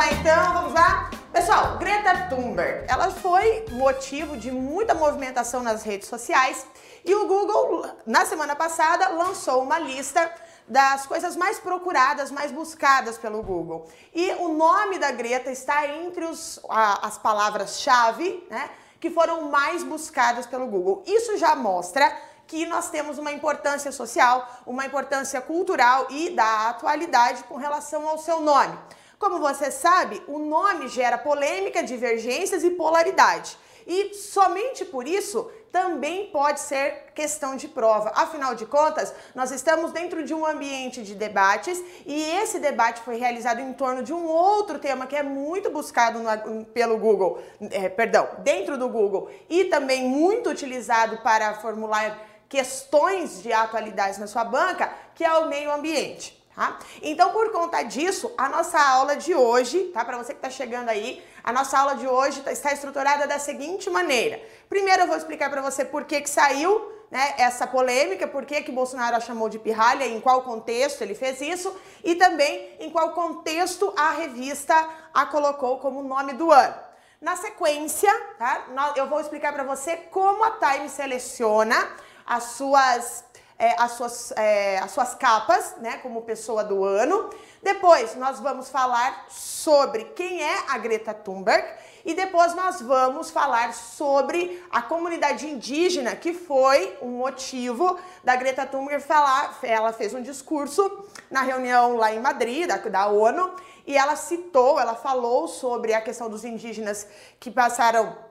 lá então, vamos lá? Pessoal, Greta Thunberg, ela foi motivo de muita movimentação nas redes sociais e o Google, na semana passada, lançou uma lista das coisas mais procuradas, mais buscadas pelo Google. E o nome da Greta está entre os, a, as palavras-chave, né, que foram mais buscadas pelo Google. Isso já mostra que nós temos uma importância social, uma importância cultural e da atualidade com relação ao seu nome. Como você sabe, o nome gera polêmica, divergências e polaridade. E somente por isso também pode ser questão de prova. Afinal de contas, nós estamos dentro de um ambiente de debates e esse debate foi realizado em torno de um outro tema que é muito buscado no, pelo Google, é, perdão, dentro do Google e também muito utilizado para formular questões de atualidades na sua banca, que é o meio ambiente. Tá? Então, por conta disso, a nossa aula de hoje, tá? Para você que está chegando aí, a nossa aula de hoje tá, está estruturada da seguinte maneira. Primeiro, eu vou explicar para você por que, que saiu né, essa polêmica, por que, que Bolsonaro a chamou de pirralha, em qual contexto ele fez isso e também em qual contexto a revista a colocou como nome do ano. Na sequência, tá, eu vou explicar para você como a Time seleciona as suas é, as, suas, é, as suas capas, né, como pessoa do ano. Depois nós vamos falar sobre quem é a Greta Thunberg e depois nós vamos falar sobre a comunidade indígena, que foi um motivo da Greta Thunberg falar, ela fez um discurso na reunião lá em Madrid, da, da ONU, e ela citou, ela falou sobre a questão dos indígenas que passaram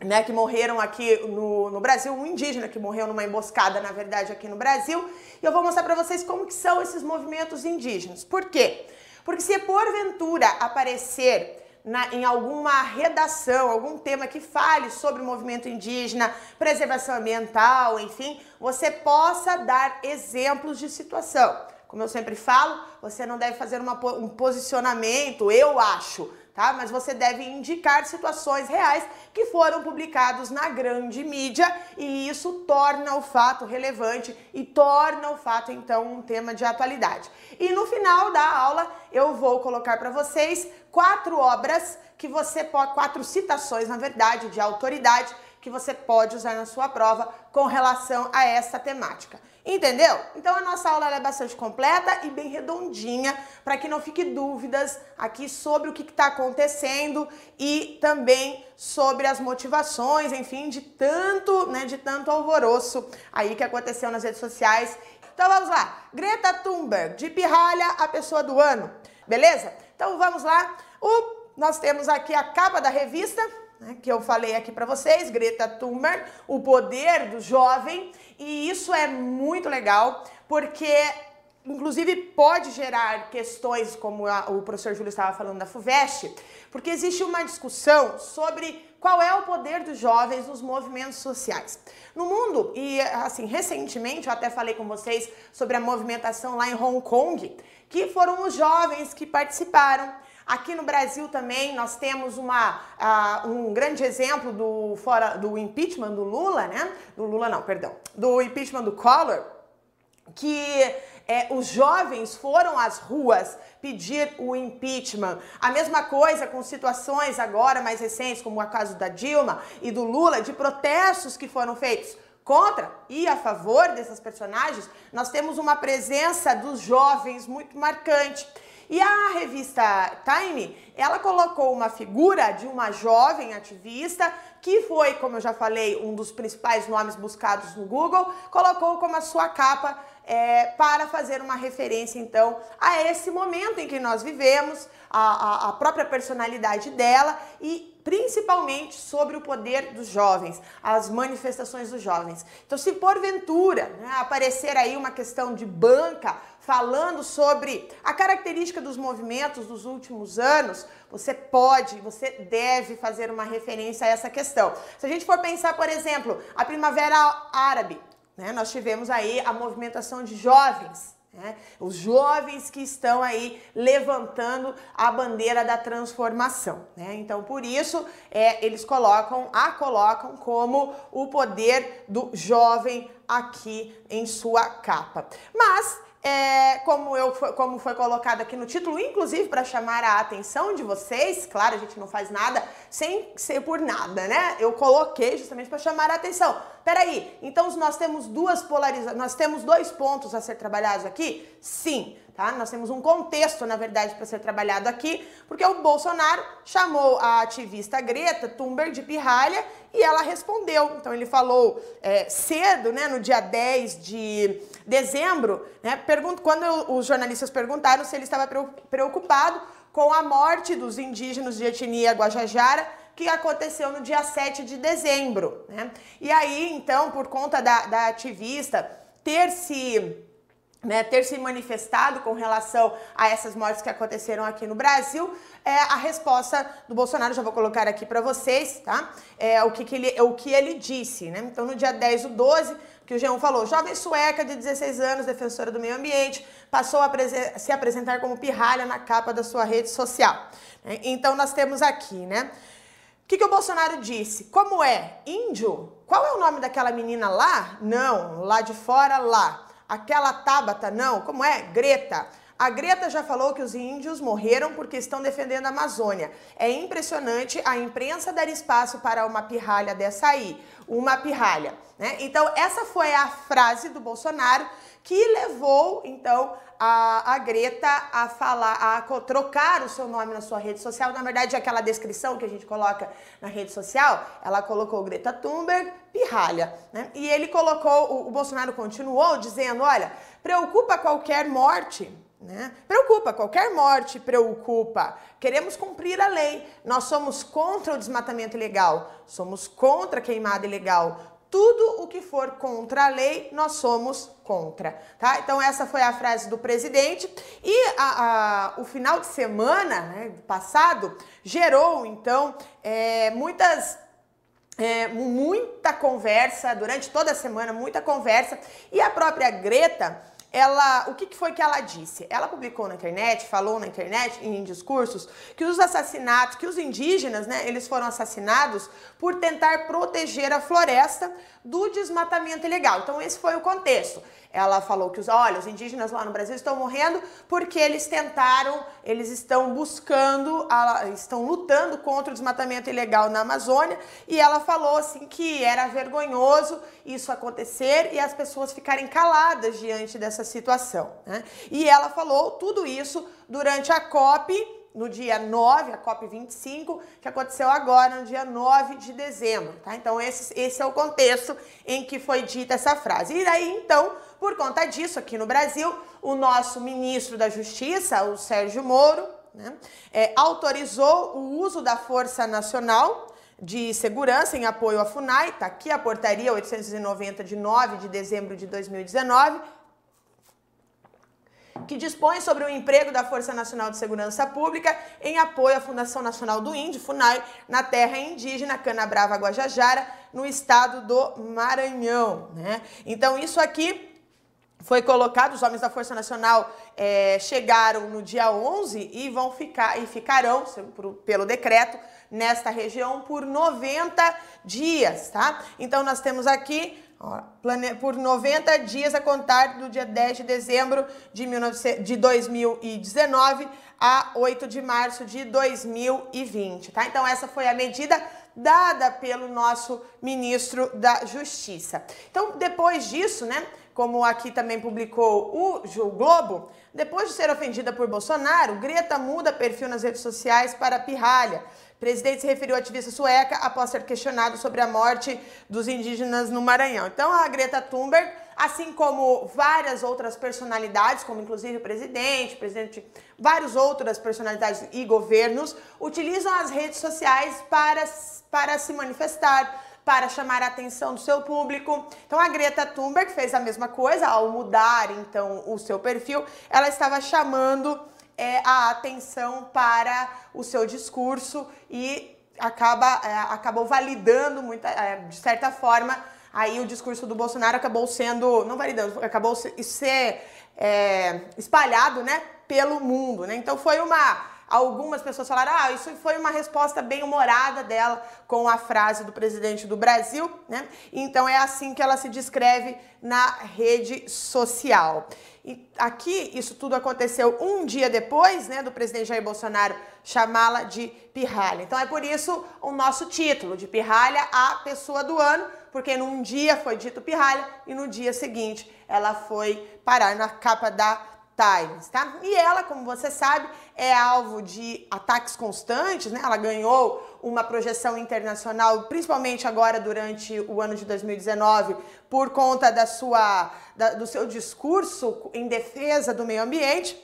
né, que morreram aqui no, no Brasil, um indígena que morreu numa emboscada, na verdade, aqui no Brasil. E eu vou mostrar para vocês como que são esses movimentos indígenas. Por quê? Porque se porventura aparecer na, em alguma redação, algum tema que fale sobre o movimento indígena, preservação ambiental, enfim, você possa dar exemplos de situação. Como eu sempre falo, você não deve fazer uma, um posicionamento, eu acho, tá? Mas você deve indicar situações reais que foram publicados na grande mídia e isso torna o fato relevante e torna o fato então um tema de atualidade. E no final da aula eu vou colocar para vocês quatro obras que você pode, quatro citações na verdade de autoridade que você pode usar na sua prova com relação a essa temática. Entendeu? Então a nossa aula é bastante completa e bem redondinha para que não fique dúvidas aqui sobre o que está acontecendo e também sobre as motivações, enfim, de tanto, né, de tanto alvoroço aí que aconteceu nas redes sociais. Então vamos lá. Greta Thunberg, de pirralha a pessoa do ano. Beleza? Então vamos lá. O, nós temos aqui a capa da revista né, que eu falei aqui para vocês, Greta Thunberg, o poder do jovem, e isso é muito legal, porque inclusive pode gerar questões como a, o professor Júlio estava falando da FUVEST, porque existe uma discussão sobre qual é o poder dos jovens nos movimentos sociais. No mundo, e assim, recentemente eu até falei com vocês sobre a movimentação lá em Hong Kong, que foram os jovens que participaram Aqui no Brasil também nós temos uma, uh, um grande exemplo do, fora, do impeachment do Lula, né? Do Lula não, perdão. Do impeachment do Collor, que é, os jovens foram às ruas pedir o impeachment. A mesma coisa com situações agora mais recentes, como o caso da Dilma e do Lula, de protestos que foram feitos contra e a favor dessas personagens, nós temos uma presença dos jovens muito marcante. E a revista Time, ela colocou uma figura de uma jovem ativista que foi, como eu já falei, um dos principais nomes buscados no Google, colocou como a sua capa é, para fazer uma referência, então, a esse momento em que nós vivemos, a, a, a própria personalidade dela e principalmente sobre o poder dos jovens, as manifestações dos jovens. Então, se porventura né, aparecer aí uma questão de banca falando sobre a característica dos movimentos dos últimos anos, você pode, você deve fazer uma referência a essa questão. Se a gente for pensar, por exemplo, a Primavera Árabe, né, nós tivemos aí a movimentação de jovens né? Os jovens que estão aí levantando a bandeira da transformação. Né? Então, por isso, é, eles colocam, a colocam como o poder do jovem aqui em sua capa. Mas é, como, eu, como foi colocado aqui no título, inclusive para chamar a atenção de vocês, claro, a gente não faz nada sem ser por nada, né? Eu coloquei justamente para chamar a atenção. Peraí, então nós temos duas polarizações, nós temos dois pontos a ser trabalhados aqui? Sim. Tá? Nós temos um contexto, na verdade, para ser trabalhado aqui, porque o Bolsonaro chamou a ativista Greta Thunberg de pirralha e ela respondeu. Então ele falou é, cedo, né, no dia 10 de dezembro, né, pergunto, quando os jornalistas perguntaram se ele estava preocupado com a morte dos indígenas de etnia Guajajara, que aconteceu no dia 7 de dezembro. Né? E aí, então, por conta da, da ativista ter se né, ter se manifestado com relação a essas mortes que aconteceram aqui no Brasil, é, a resposta do Bolsonaro, já vou colocar aqui para vocês, tá? É, o, que, que, ele, o que ele disse, né? Então, no dia 10 do 12, que o Jean falou, jovem sueca de 16 anos, defensora do meio ambiente, passou a se apresentar como pirralha na capa da sua rede social. Né? Então, nós temos aqui, né? O que, que o Bolsonaro disse? Como é? Índio? Qual é o nome daquela menina lá? Não, lá de fora, lá. Aquela Tabata, não. Como é? Greta. A Greta já falou que os índios morreram porque estão defendendo a Amazônia. É impressionante a imprensa dar espaço para uma pirralha dessa aí. Uma pirralha. Né? Então, essa foi a frase do Bolsonaro que levou, então, a, a Greta a falar, a trocar o seu nome na sua rede social. Na verdade, aquela descrição que a gente coloca na rede social, ela colocou Greta Thunberg, pirralha. Né? E ele colocou, o, o Bolsonaro continuou dizendo: olha, preocupa qualquer morte. Né? Preocupa, qualquer morte preocupa. Queremos cumprir a lei. Nós somos contra o desmatamento ilegal, somos contra a queimada ilegal, tudo o que for contra a lei, nós somos contra, tá? Então essa foi a frase do presidente e a, a, o final de semana né, passado gerou então é, muitas é, muita conversa durante toda a semana, muita conversa e a própria Greta ela, o que, foi que ela disse? Ela publicou na internet, falou na internet, em discursos, que os assassinatos, que os indígenas, né, eles foram assassinados por tentar proteger a floresta do desmatamento ilegal. Então esse foi o contexto. Ela falou que os, olha, os indígenas lá no Brasil estão morrendo porque eles tentaram, eles estão buscando, estão lutando contra o desmatamento ilegal na Amazônia. E ela falou assim que era vergonhoso isso acontecer e as pessoas ficarem caladas diante dessa situação. Né? E ela falou tudo isso durante a COP no dia 9, a COP25, que aconteceu agora, no dia 9 de dezembro, tá? Então, esse, esse é o contexto em que foi dita essa frase. E aí, então, por conta disso, aqui no Brasil, o nosso ministro da Justiça, o Sérgio Moro, né, é, autorizou o uso da Força Nacional de Segurança em apoio à FUNAI, tá aqui a portaria 890 de 9 de dezembro de 2019, que dispõe sobre o emprego da Força Nacional de Segurança Pública em apoio à Fundação Nacional do Índio, FUNAI, na terra indígena Canabrava Guajajara, no estado do Maranhão. Né? Então, isso aqui foi colocado, os homens da Força Nacional é, chegaram no dia 11 e vão ficar e ficarão, pelo decreto, nesta região por 90 dias, tá? Então nós temos aqui por 90 dias a contar do dia 10 de dezembro de, 19, de 2019 a 8 de março de 2020, tá? Então essa foi a medida dada pelo nosso ministro da Justiça. Então depois disso, né, como aqui também publicou o, o Globo, depois de ser ofendida por Bolsonaro, Greta muda perfil nas redes sociais para pirralha presidente se referiu à ativista sueca após ser questionado sobre a morte dos indígenas no Maranhão. Então, a Greta Thunberg, assim como várias outras personalidades, como inclusive o presidente, presidente, várias outras personalidades e governos, utilizam as redes sociais para, para se manifestar, para chamar a atenção do seu público. Então a Greta Thunberg fez a mesma coisa ao mudar então o seu perfil, ela estava chamando é, a atenção para o seu discurso e acaba, é, acabou validando muita, é, de certa forma aí o discurso do Bolsonaro acabou sendo, não validando, acabou ser é, espalhado, né, pelo mundo, né? Então foi uma algumas pessoas falaram: ah, isso foi uma resposta bem humorada dela com a frase do presidente do Brasil, né? Então é assim que ela se descreve na rede social. E aqui, isso tudo aconteceu um dia depois, né, do presidente Jair Bolsonaro chamá-la de pirralha. Então é por isso o nosso título, de pirralha a pessoa do ano, porque num dia foi dito pirralha e no dia seguinte ela foi parar na capa da Times, tá? E ela, como você sabe, é alvo de ataques constantes, né? Ela ganhou uma projeção internacional, principalmente agora durante o ano de 2019, por conta da sua, da, do seu discurso em defesa do meio ambiente.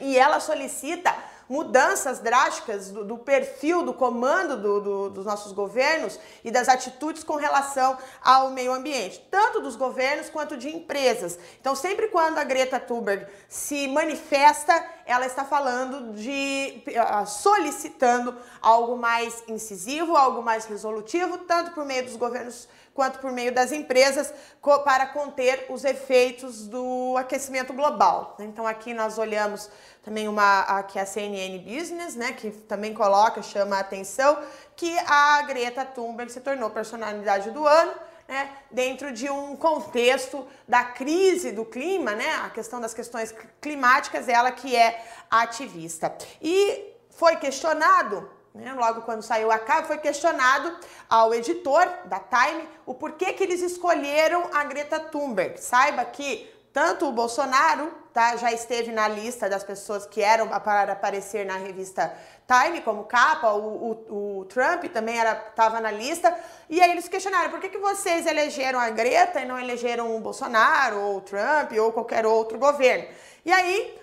E ela solicita mudanças drásticas do, do perfil, do comando do, do, dos nossos governos e das atitudes com relação ao meio ambiente, tanto dos governos quanto de empresas. Então, sempre quando a Greta Thunberg se manifesta, ela está falando de uh, solicitando algo mais incisivo, algo mais resolutivo, tanto por meio dos governos quanto por meio das empresas para conter os efeitos do aquecimento global. Então aqui nós olhamos também uma aqui a CNN Business, né, que também coloca, chama a atenção que a Greta Thunberg se tornou personalidade do ano. Né, dentro de um contexto da crise do clima, né, a questão das questões climáticas, ela que é ativista. E foi questionado né, logo quando saiu a capa, foi questionado ao editor da Time o porquê que eles escolheram a Greta Thunberg. Saiba que tanto o Bolsonaro tá, já esteve na lista das pessoas que eram para aparecer na revista Time como capa, o, o, o Trump também estava na lista, e aí eles questionaram por que, que vocês elegeram a Greta e não elegeram o Bolsonaro, ou o Trump, ou qualquer outro governo. E aí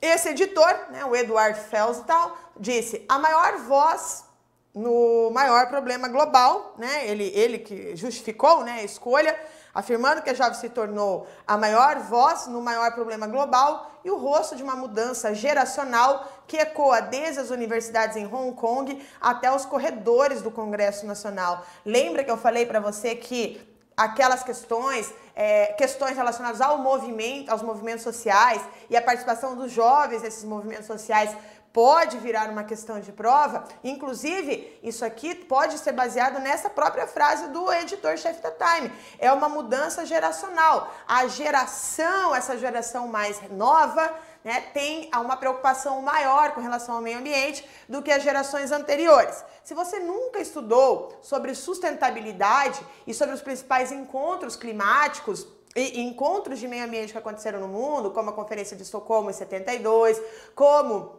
esse editor, né, o Edward Felstal, disse: a maior voz no maior problema global, né? Ele, ele que justificou né, a escolha, afirmando que a Jovem se tornou a maior voz no maior problema global e o rosto de uma mudança geracional que ecoa desde as universidades em Hong Kong até os corredores do Congresso Nacional. Lembra que eu falei para você que aquelas questões, é, questões relacionadas ao movimento, aos movimentos sociais e a participação dos jovens nesses movimentos sociais pode virar uma questão de prova. Inclusive, isso aqui pode ser baseado nessa própria frase do editor-chefe da Time. É uma mudança geracional. A geração, essa geração mais nova, né, tem uma preocupação maior com relação ao meio ambiente do que as gerações anteriores. Se você nunca estudou sobre sustentabilidade e sobre os principais encontros climáticos, e encontros de meio ambiente que aconteceram no mundo, como a Conferência de Estocolmo em 72, como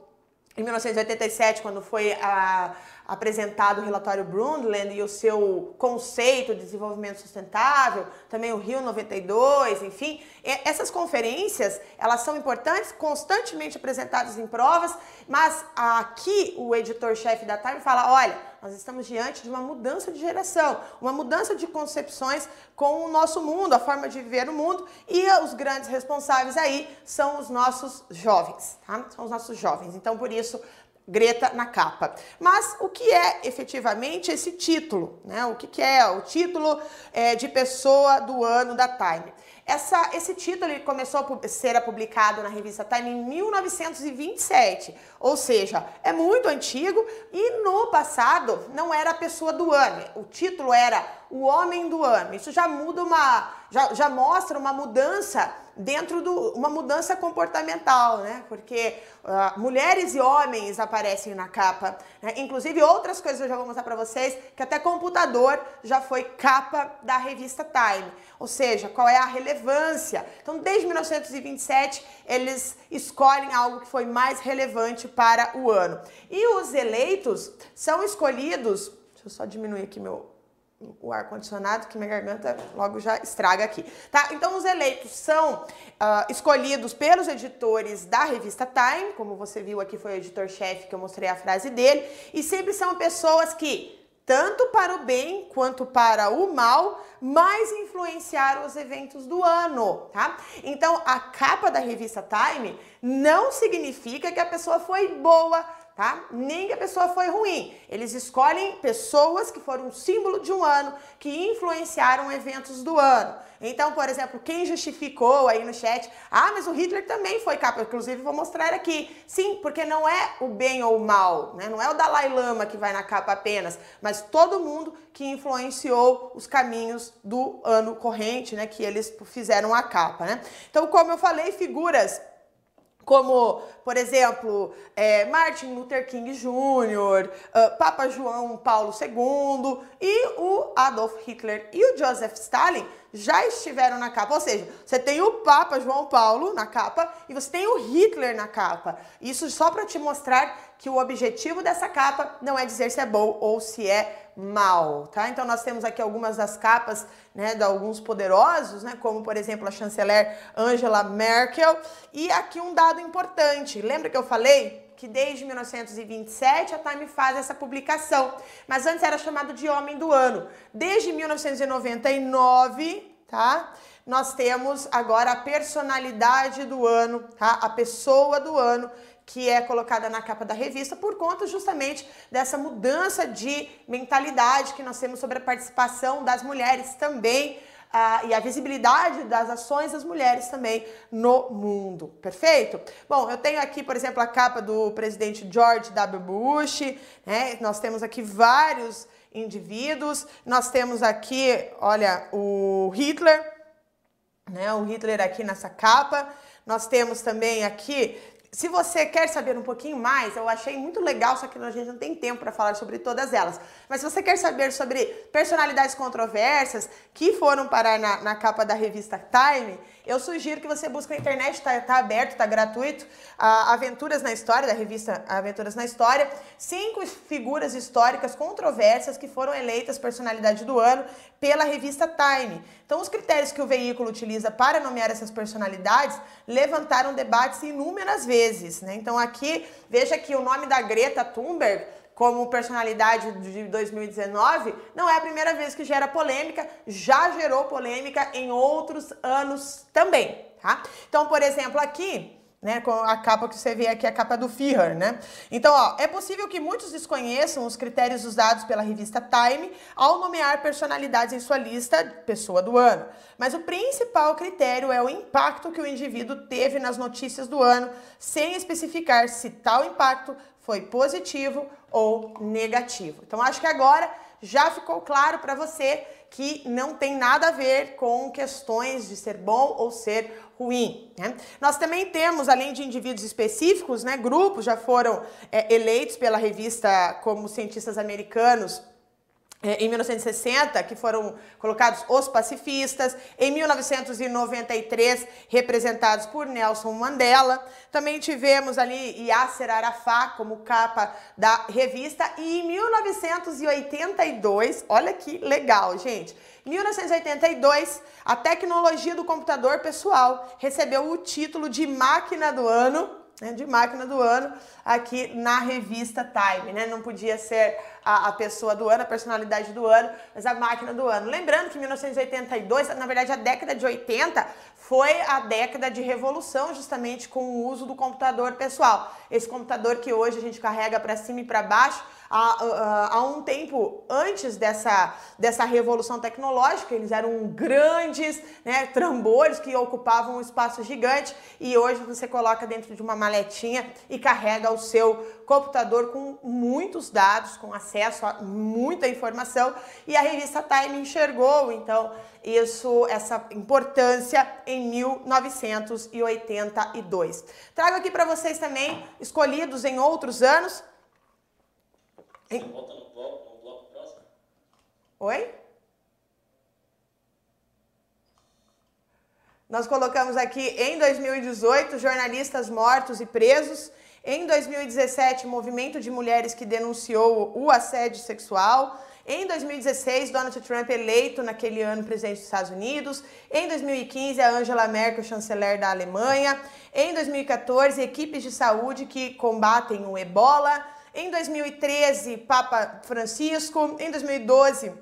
em 1987, quando foi a, apresentado o relatório Brundtland e o seu conceito de desenvolvimento sustentável, também o Rio 92, enfim, essas conferências, elas são importantes, constantemente apresentadas em provas, mas aqui o editor-chefe da Time fala, olha, nós estamos diante de uma mudança de geração, uma mudança de concepções com o nosso mundo, a forma de viver o mundo, e os grandes responsáveis aí são os nossos jovens, tá? São os nossos jovens. Então, por isso, Greta na capa. Mas o que é efetivamente esse título? Né? O que, que é o título é, de pessoa do ano da Time? Essa, esse título ele começou a ser publicado na revista Time em 1927, ou seja, é muito antigo e no passado não era a pessoa do ano, o título era o homem do ano. Isso já muda uma, já, já mostra uma mudança dentro do uma mudança comportamental, né? Porque uh, mulheres e homens aparecem na capa, né? inclusive outras coisas eu já vou mostrar para vocês que até computador já foi capa da revista Time. Ou seja, qual é a relevância? Então, desde 1927 eles escolhem algo que foi mais relevante para o ano. E os eleitos são escolhidos. Deixa eu só diminuir aqui meu o ar condicionado que minha garganta logo já estraga aqui, tá? Então os eleitos são uh, escolhidos pelos editores da revista Time, como você viu aqui foi o editor-chefe que eu mostrei a frase dele, e sempre são pessoas que tanto para o bem quanto para o mal, mais influenciaram os eventos do ano, tá? Então, a capa da revista Time não significa que a pessoa foi boa, tá? Nem que a pessoa foi ruim. Eles escolhem pessoas que foram símbolo de um ano, que influenciaram eventos do ano. Então, por exemplo, quem justificou aí no chat, ah, mas o Hitler também foi capa, inclusive vou mostrar aqui. Sim, porque não é o bem ou o mal, né? Não é o Dalai Lama que vai na capa apenas, mas todo mundo que influenciou os caminhos do ano corrente, né, que eles fizeram a capa, né? Então, como eu falei, figuras como, por exemplo, é, Martin Luther King Jr., uh, Papa João Paulo II e o Adolf Hitler e o Joseph Stalin já estiveram na capa. Ou seja, você tem o Papa João Paulo na capa e você tem o Hitler na capa. Isso só para te mostrar que o objetivo dessa capa não é dizer se é bom ou se é mal, tá? Então nós temos aqui algumas das capas, né, de alguns poderosos, né, como por exemplo a chanceler Angela Merkel, e aqui um dado importante. Lembra que eu falei que desde 1927 a Time faz essa publicação, mas antes era chamado de Homem do Ano. Desde 1999, tá? Nós temos agora a personalidade do ano, tá? A pessoa do ano que é colocada na capa da revista por conta justamente dessa mudança de mentalidade que nós temos sobre a participação das mulheres também ah, e a visibilidade das ações das mulheres também no mundo. Perfeito? Bom, eu tenho aqui, por exemplo, a capa do presidente George W. Bush, né? Nós temos aqui vários indivíduos. Nós temos aqui, olha, o Hitler, né? O Hitler aqui nessa capa. Nós temos também aqui se você quer saber um pouquinho mais, eu achei muito legal, só que a gente não tem tempo para falar sobre todas elas. Mas se você quer saber sobre personalidades controversas que foram parar na, na capa da revista Time, eu sugiro que você busque na internet, está tá aberto, está gratuito, Aventuras na História, da revista Aventuras na História, cinco figuras históricas controversas que foram eleitas personalidade do ano pela revista Time. Então, os critérios que o veículo utiliza para nomear essas personalidades levantaram debates inúmeras vezes. Né? Então, aqui, veja que o nome da Greta Thunberg como personalidade de 2019, não é a primeira vez que gera polêmica, já gerou polêmica em outros anos também, tá? Então, por exemplo, aqui, né, com a capa que você vê aqui, a capa do Führer, né? Então, ó, é possível que muitos desconheçam os critérios usados pela revista Time ao nomear personalidades em sua lista pessoa do ano. Mas o principal critério é o impacto que o indivíduo teve nas notícias do ano, sem especificar se tal impacto foi positivo ou negativo. Então acho que agora já ficou claro para você que não tem nada a ver com questões de ser bom ou ser ruim. Né? Nós também temos, além de indivíduos específicos, né, grupos já foram é, eleitos pela revista como cientistas americanos em 1960, que foram colocados os pacifistas, em 1993, representados por Nelson Mandela. Também tivemos ali Yasser Arafat como capa da revista, e em 1982, olha que legal, gente. Em 1982, a tecnologia do computador pessoal recebeu o título de máquina do ano né, de máquina do ano aqui na revista Time, né? Não podia ser a, a, pessoa do ano, a personalidade do ano, mas a máquina do ano. Lembrando que 1982, na verdade a década de 80, foi a década de revolução justamente com o uso do computador pessoal. Esse computador que hoje a gente carrega para cima e para baixo, há, há, um tempo antes dessa, dessa revolução tecnológica, eles eram grandes né, trambores que ocupavam um espaço gigante e hoje você coloca dentro de uma maletinha e carrega o seu computador com muitos dados, com acesso a muita informação e a revista Time enxergou então isso, essa importância em 1982. Trago aqui para vocês também escolhidos em outros anos Volta no bloco, no bloco próximo. Oi? Nós colocamos aqui em 2018 jornalistas mortos e presos. Em 2017, movimento de mulheres que denunciou o assédio sexual. Em 2016, Donald Trump eleito naquele ano presidente dos Estados Unidos. Em 2015, a Angela Merkel, chanceler da Alemanha. Em 2014, equipes de saúde que combatem o ebola. Em 2013, Papa Francisco. Em 2012,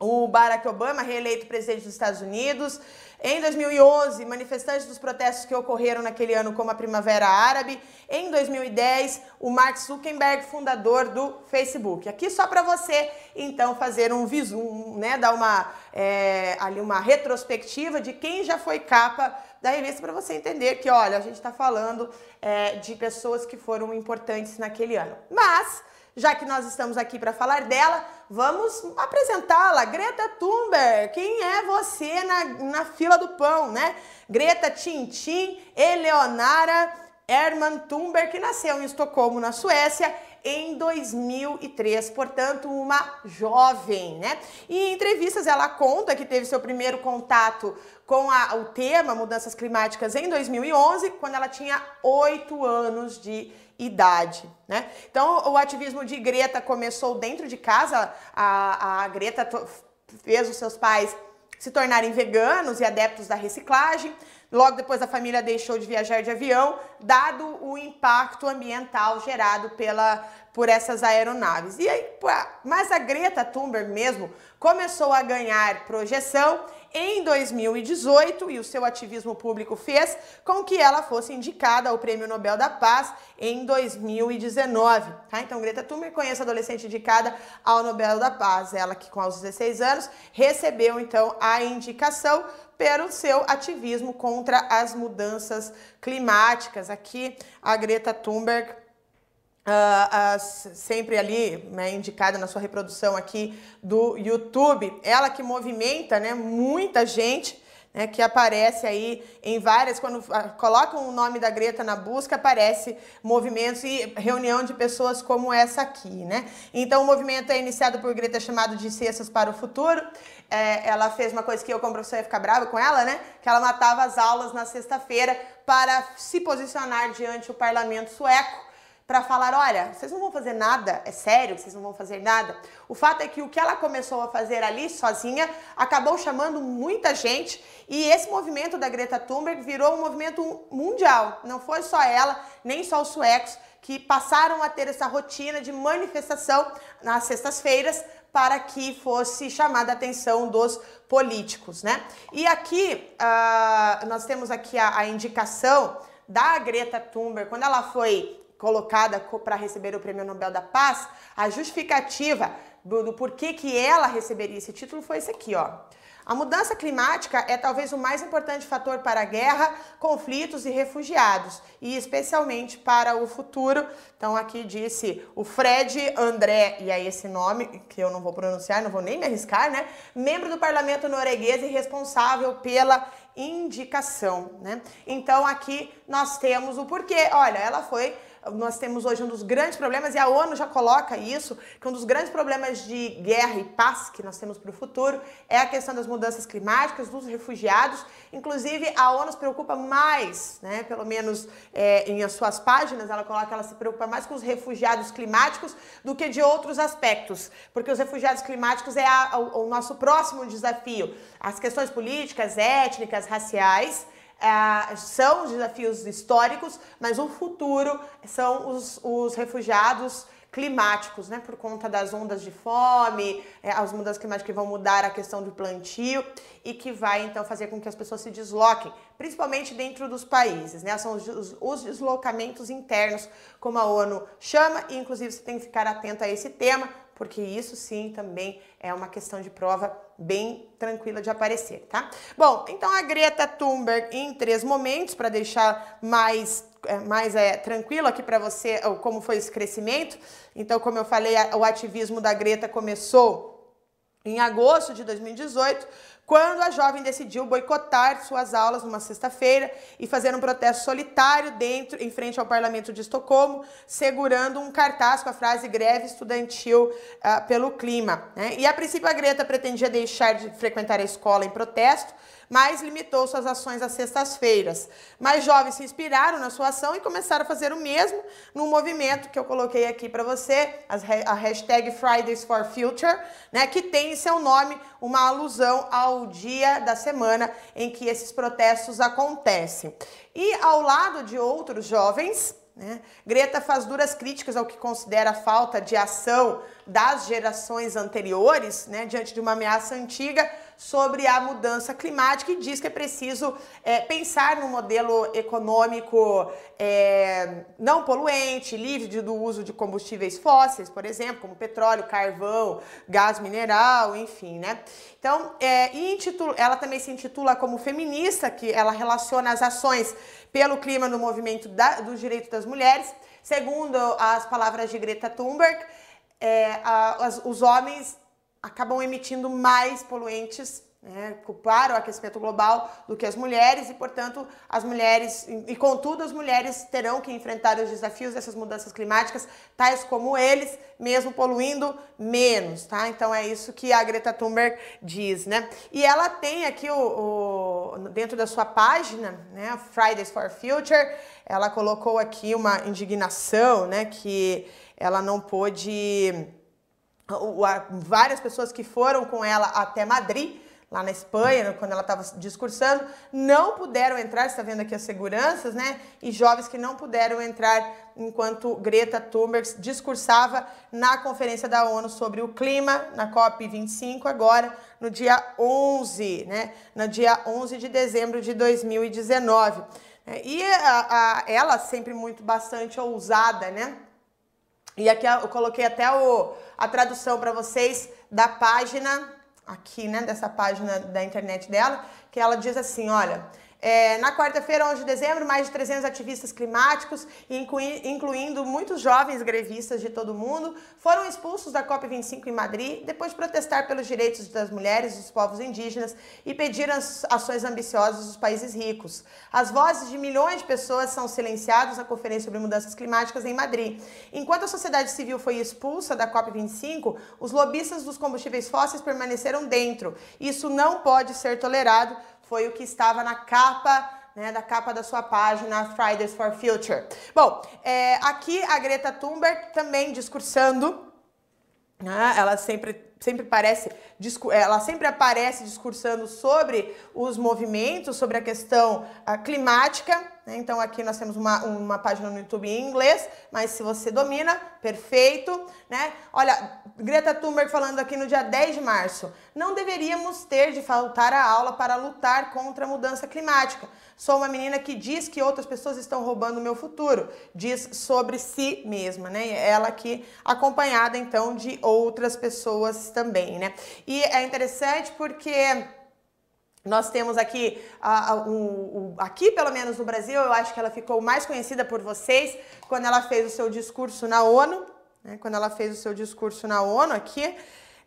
o Barack Obama, reeleito presidente dos Estados Unidos. Em 2011, manifestantes dos protestos que ocorreram naquele ano, como a Primavera Árabe. Em 2010, o Mark Zuckerberg, fundador do Facebook. Aqui só para você, então, fazer um visum, né, dar uma, é, ali uma retrospectiva de quem já foi capa da revista para você entender que, olha, a gente está falando é, de pessoas que foram importantes naquele ano. Mas já que nós estamos aqui para falar dela, vamos apresentá-la. Greta Thunberg, quem é você na, na fila do pão, né? Greta Tintin Eleonara Herman Thunberg, que nasceu em Estocolmo, na Suécia, em 2003, portanto, uma jovem, né? E em entrevistas ela conta que teve seu primeiro contato com a, o tema mudanças climáticas em 2011, quando ela tinha oito anos de idade, né? Então, o ativismo de Greta começou dentro de casa. A, a Greta fez os seus pais se tornarem veganos e adeptos da reciclagem. Logo depois, a família deixou de viajar de avião, dado o impacto ambiental gerado pela, por essas aeronaves. E aí, mas a Greta Thunberg mesmo começou a ganhar projeção em 2018 e o seu ativismo público fez com que ela fosse indicada ao Prêmio Nobel da Paz em 2019. Tá? Então, Greta Thunberg conhece a adolescente indicada ao Nobel da Paz. Ela que com aos 16 anos recebeu então a indicação pelo seu ativismo contra as mudanças climáticas. Aqui a Greta Thunberg Uh, uh, sempre ali né, indicada na sua reprodução aqui do YouTube, ela que movimenta né, muita gente, né, que aparece aí em várias, quando uh, colocam o nome da Greta na busca, aparece movimentos e reunião de pessoas como essa aqui, né? Então o movimento é iniciado por Greta chamado de Cestas para o Futuro. É, ela fez uma coisa que eu como professora ia ficar brava com ela, né? Que ela matava as aulas na sexta-feira para se posicionar diante do parlamento sueco para falar, olha, vocês não vão fazer nada, é sério, vocês não vão fazer nada. O fato é que o que ela começou a fazer ali sozinha acabou chamando muita gente e esse movimento da Greta Thunberg virou um movimento mundial. Não foi só ela, nem só os suecos que passaram a ter essa rotina de manifestação nas sextas-feiras para que fosse chamada a atenção dos políticos, né? E aqui uh, nós temos aqui a, a indicação da Greta Thunberg quando ela foi colocada para receber o Prêmio Nobel da Paz, a justificativa do, do porquê que ela receberia esse título foi esse aqui, ó. A mudança climática é talvez o mais importante fator para a guerra, conflitos e refugiados, e especialmente para o futuro. Então aqui disse o Fred André, e é esse nome que eu não vou pronunciar, não vou nem me arriscar, né? Membro do parlamento norueguês e responsável pela indicação, né? Então aqui nós temos o porquê. Olha, ela foi nós temos hoje um dos grandes problemas, e a ONU já coloca isso, que um dos grandes problemas de guerra e paz que nós temos para o futuro é a questão das mudanças climáticas, dos refugiados. Inclusive, a ONU se preocupa mais, né, pelo menos é, em as suas páginas, ela coloca que ela se preocupa mais com os refugiados climáticos do que de outros aspectos, porque os refugiados climáticos é a, o nosso próximo desafio. As questões políticas, étnicas, raciais é, são os desafios históricos, mas o futuro são os, os refugiados climáticos, né, por conta das ondas de fome, é, as mudanças climáticas que vão mudar a questão do plantio e que vai então fazer com que as pessoas se desloquem, principalmente dentro dos países, né, são os, os, os deslocamentos internos, como a ONU chama, e inclusive você tem que ficar atento a esse tema, porque isso sim também é uma questão de prova bem tranquila de aparecer, tá? Bom, então a Greta Thunberg em três momentos para deixar mais é, mais é, tranquilo aqui para você como foi esse crescimento. Então, como eu falei, o ativismo da Greta começou em agosto de 2018 quando a jovem decidiu boicotar suas aulas numa sexta-feira e fazer um protesto solitário dentro, em frente ao parlamento de Estocolmo, segurando um cartaz com a frase greve estudantil uh, pelo clima. Né? E a princípio a Greta pretendia deixar de frequentar a escola em protesto, mas limitou suas ações às sextas-feiras. Mais jovens se inspiraram na sua ação e começaram a fazer o mesmo num movimento que eu coloquei aqui para você, a hashtag Fridays for Future, né, que tem em seu nome uma alusão ao dia da semana em que esses protestos acontecem. E ao lado de outros jovens, né, Greta faz duras críticas ao que considera a falta de ação das gerações anteriores, né, diante de uma ameaça antiga sobre a mudança climática e diz que é preciso é, pensar no modelo econômico é, não poluente, livre do uso de combustíveis fósseis, por exemplo, como petróleo, carvão, gás mineral, enfim, né? Então, é, intitula, ela também se intitula como feminista, que ela relaciona as ações pelo clima no movimento da, dos direitos das mulheres. Segundo as palavras de Greta Thunberg, é, a, as, os homens acabam emitindo mais poluentes né, para o aquecimento global do que as mulheres e, portanto, as mulheres, e contudo, as mulheres terão que enfrentar os desafios dessas mudanças climáticas, tais como eles, mesmo poluindo menos, tá? Então é isso que a Greta Thunberg diz, né? E ela tem aqui o, o dentro da sua página, né, Fridays for Future, ela colocou aqui uma indignação, né, que ela não pôde várias pessoas que foram com ela até Madrid, lá na Espanha, quando ela estava discursando, não puderam entrar, está vendo aqui as seguranças, né? E jovens que não puderam entrar enquanto Greta Thunberg discursava na conferência da ONU sobre o clima, na COP25, agora no dia 11, né? No dia 11 de dezembro de 2019. E a, a, ela sempre muito bastante ousada, né? E aqui eu coloquei até o, a tradução para vocês da página, aqui, né, dessa página da internet dela, que ela diz assim, olha, é, na quarta-feira, 11 de dezembro, mais de 300 ativistas climáticos, incluindo muitos jovens grevistas de todo o mundo, foram expulsos da COP25 em Madrid depois de protestar pelos direitos das mulheres dos povos indígenas e pedir ações ambiciosas dos países ricos. As vozes de milhões de pessoas são silenciadas na Conferência sobre Mudanças Climáticas em Madrid. Enquanto a sociedade civil foi expulsa da COP25, os lobistas dos combustíveis fósseis permaneceram dentro. Isso não pode ser tolerado foi o que estava na capa né, da capa da sua página Fridays for Future. Bom, é, aqui a Greta Thunberg também discursando, né, ela sempre sempre parece, ela sempre aparece discursando sobre os movimentos, sobre a questão a climática. Né? Então aqui nós temos uma, uma página no YouTube em inglês, mas se você domina, perfeito. Né? Olha, Greta Thunberg falando aqui no dia 10 de março. Não deveríamos ter de faltar a aula para lutar contra a mudança climática. Sou uma menina que diz que outras pessoas estão roubando o meu futuro. Diz sobre si mesma, né? Ela aqui acompanhada então de outras pessoas também, né? E é interessante porque nós temos aqui, uh, um, um, aqui pelo menos no Brasil, eu acho que ela ficou mais conhecida por vocês quando ela fez o seu discurso na ONU, né? quando ela fez o seu discurso na ONU aqui,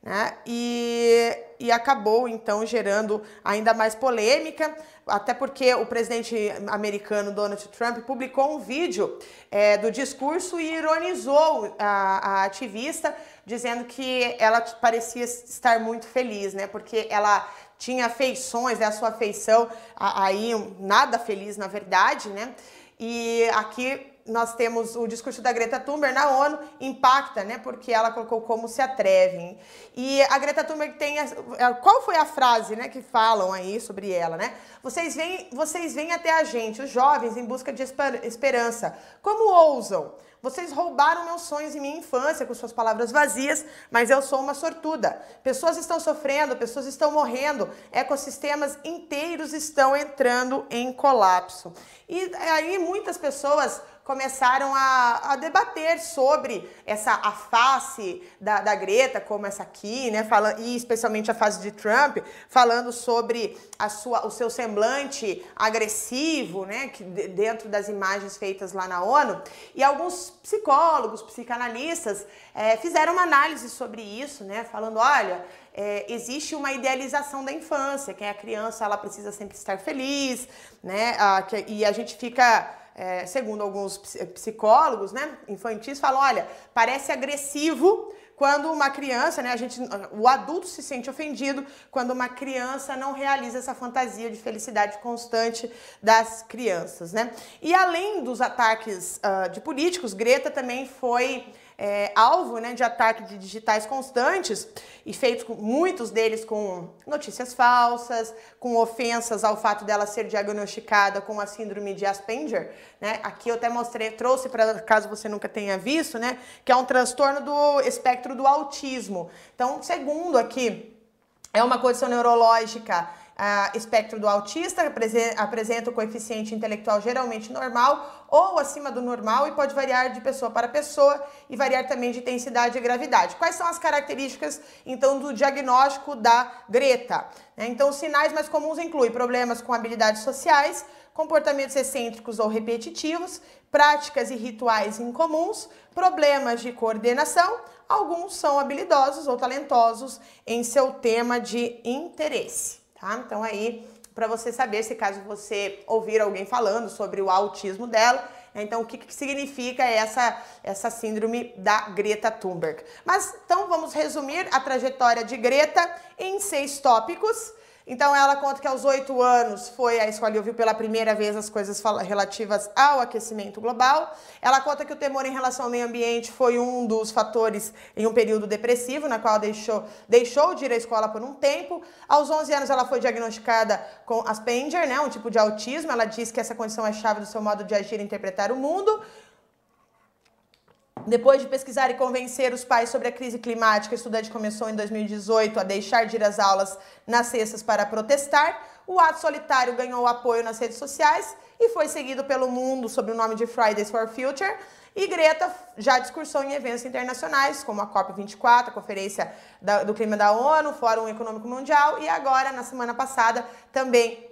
né? E, e acabou então gerando ainda mais polêmica, até porque o presidente americano Donald Trump publicou um vídeo é, do discurso e ironizou a, a ativista, dizendo que ela parecia estar muito feliz, né? Porque ela tinha feições, né, a sua feição aí nada feliz na verdade, né? E aqui nós temos o discurso da Greta Thunberg na ONU, impacta, né? Porque ela colocou como se atrevem. E a Greta Thunberg tem. A, qual foi a frase né, que falam aí sobre ela, né? Vocês vêm, vocês vêm até a gente, os jovens, em busca de esperança. Como ousam? Vocês roubaram meus sonhos e minha infância com suas palavras vazias, mas eu sou uma sortuda. Pessoas estão sofrendo, pessoas estão morrendo, ecossistemas inteiros estão entrando em colapso. E aí muitas pessoas começaram a, a debater sobre essa a face da, da Greta, como essa aqui, né? Fala, e especialmente a face de Trump, falando sobre a sua, o seu semblante agressivo, né? Que, dentro das imagens feitas lá na ONU. E alguns psicólogos, psicanalistas é, fizeram uma análise sobre isso, né? Falando, olha, é, existe uma idealização da infância, que é a criança ela precisa sempre estar feliz, né? Ah, que, e a gente fica é, segundo alguns psicólogos né, infantis, falam: olha, parece agressivo quando uma criança, né, a gente, o adulto se sente ofendido quando uma criança não realiza essa fantasia de felicidade constante das crianças, né? E além dos ataques uh, de políticos, Greta também foi é, alvo né, de ataque de digitais constantes e feitos com, muitos deles com notícias falsas, com ofensas ao fato dela ser diagnosticada com a síndrome de Asperger, né? Aqui eu até mostrei, trouxe para caso você nunca tenha visto, né? Que é um transtorno do espectro do autismo. Então, segundo aqui, é uma condição neurológica uh, espectro do autista, apresenta o coeficiente intelectual geralmente normal ou acima do normal e pode variar de pessoa para pessoa e variar também de intensidade e gravidade. Quais são as características, então, do diagnóstico da Greta? Né, então, os sinais mais comuns incluem problemas com habilidades sociais, comportamentos excêntricos ou repetitivos, práticas e rituais incomuns, problemas de coordenação, alguns são habilidosos ou talentosos em seu tema de interesse tá? Então aí, para você saber se caso você ouvir alguém falando sobre o autismo dela, né? então o que, que significa essa, essa síndrome da Greta Thunberg. Mas então vamos resumir a trajetória de Greta em seis tópicos. Então ela conta que aos oito anos foi a escola e ouviu pela primeira vez as coisas relativas ao aquecimento global. Ela conta que o temor em relação ao meio ambiente foi um dos fatores em um período depressivo, na qual deixou, deixou de ir à escola por um tempo. Aos 11 anos ela foi diagnosticada com Asperger, né, um tipo de autismo. Ela diz que essa condição é chave do seu modo de agir e interpretar o mundo. Depois de pesquisar e convencer os pais sobre a crise climática, a estudante começou em 2018 a deixar de ir às aulas nas sextas para protestar. O ato solitário ganhou apoio nas redes sociais e foi seguido pelo mundo sob o nome de Fridays for Future. E Greta já discursou em eventos internacionais, como a COP24, a Conferência do Clima da ONU, Fórum Econômico Mundial, e agora, na semana passada, também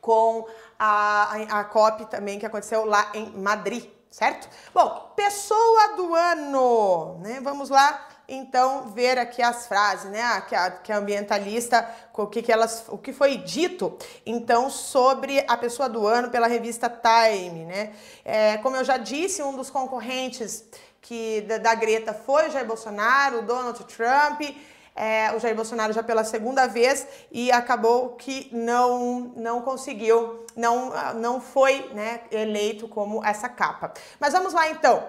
com a, a, a COP também que aconteceu lá em Madrid certo? Bom, pessoa do ano, né? Vamos lá então ver aqui as frases, né? Que a, que a ambientalista, o que, que elas, o que foi dito então sobre a pessoa do ano pela revista Time, né? É, como eu já disse, um dos concorrentes que da, da Greta foi o Jair Bolsonaro, o Donald Trump é, o Jair Bolsonaro já pela segunda vez e acabou que não, não conseguiu, não, não foi né, eleito como essa capa. Mas vamos lá então.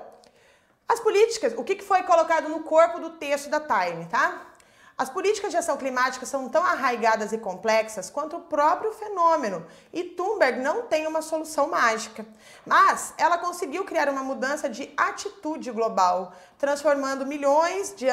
As políticas, o que foi colocado no corpo do texto da Time, tá? As políticas de ação climática são tão arraigadas e complexas quanto o próprio fenômeno, e Thunberg não tem uma solução mágica. Mas ela conseguiu criar uma mudança de atitude global, transformando milhões de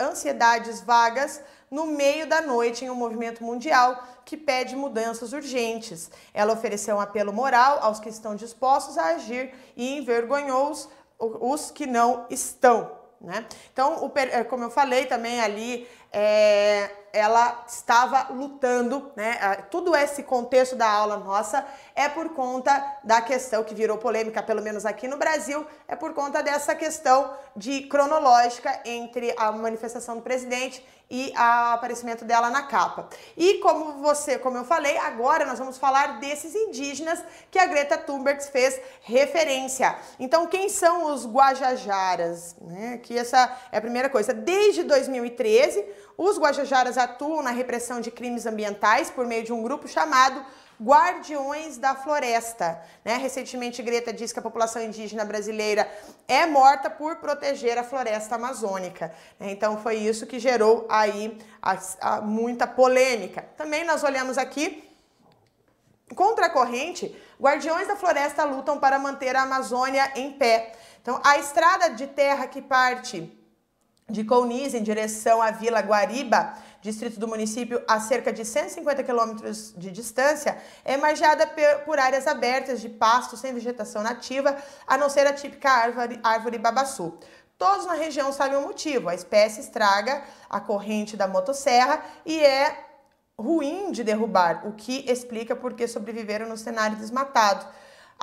ansiedades vagas no meio da noite em um movimento mundial que pede mudanças urgentes. Ela ofereceu um apelo moral aos que estão dispostos a agir e envergonhou os, os que não estão. Né? Então, o, é, como eu falei também ali, é, ela estava lutando, né? Tudo esse contexto da aula nossa é por conta da questão que virou polêmica, pelo menos aqui no Brasil, é por conta dessa questão de cronológica entre a manifestação do presidente e o aparecimento dela na capa. E como você, como eu falei, agora nós vamos falar desses indígenas que a Greta Thunberg fez referência. Então, quem são os Guajajaras? Né? Que essa é a primeira coisa. Desde 2013, os Guajajaras atuam na repressão de crimes ambientais por meio de um grupo chamado Guardiões da Floresta. Né? Recentemente, Greta disse que a população indígena brasileira é morta por proteger a floresta amazônica. Né? Então, foi isso que gerou aí a, a, muita polêmica. Também nós olhamos aqui Contra a corrente, guardiões da floresta lutam para manter a Amazônia em pé. Então, a estrada de terra que parte de Counis em direção à Vila Guariba distrito do município, a cerca de 150 quilômetros de distância, é margeada por áreas abertas de pasto sem vegetação nativa, a não ser a típica árvore, árvore babaçu. Todos na região sabem o motivo, a espécie estraga a corrente da motosserra e é ruim de derrubar, o que explica por que sobreviveram no cenário desmatado.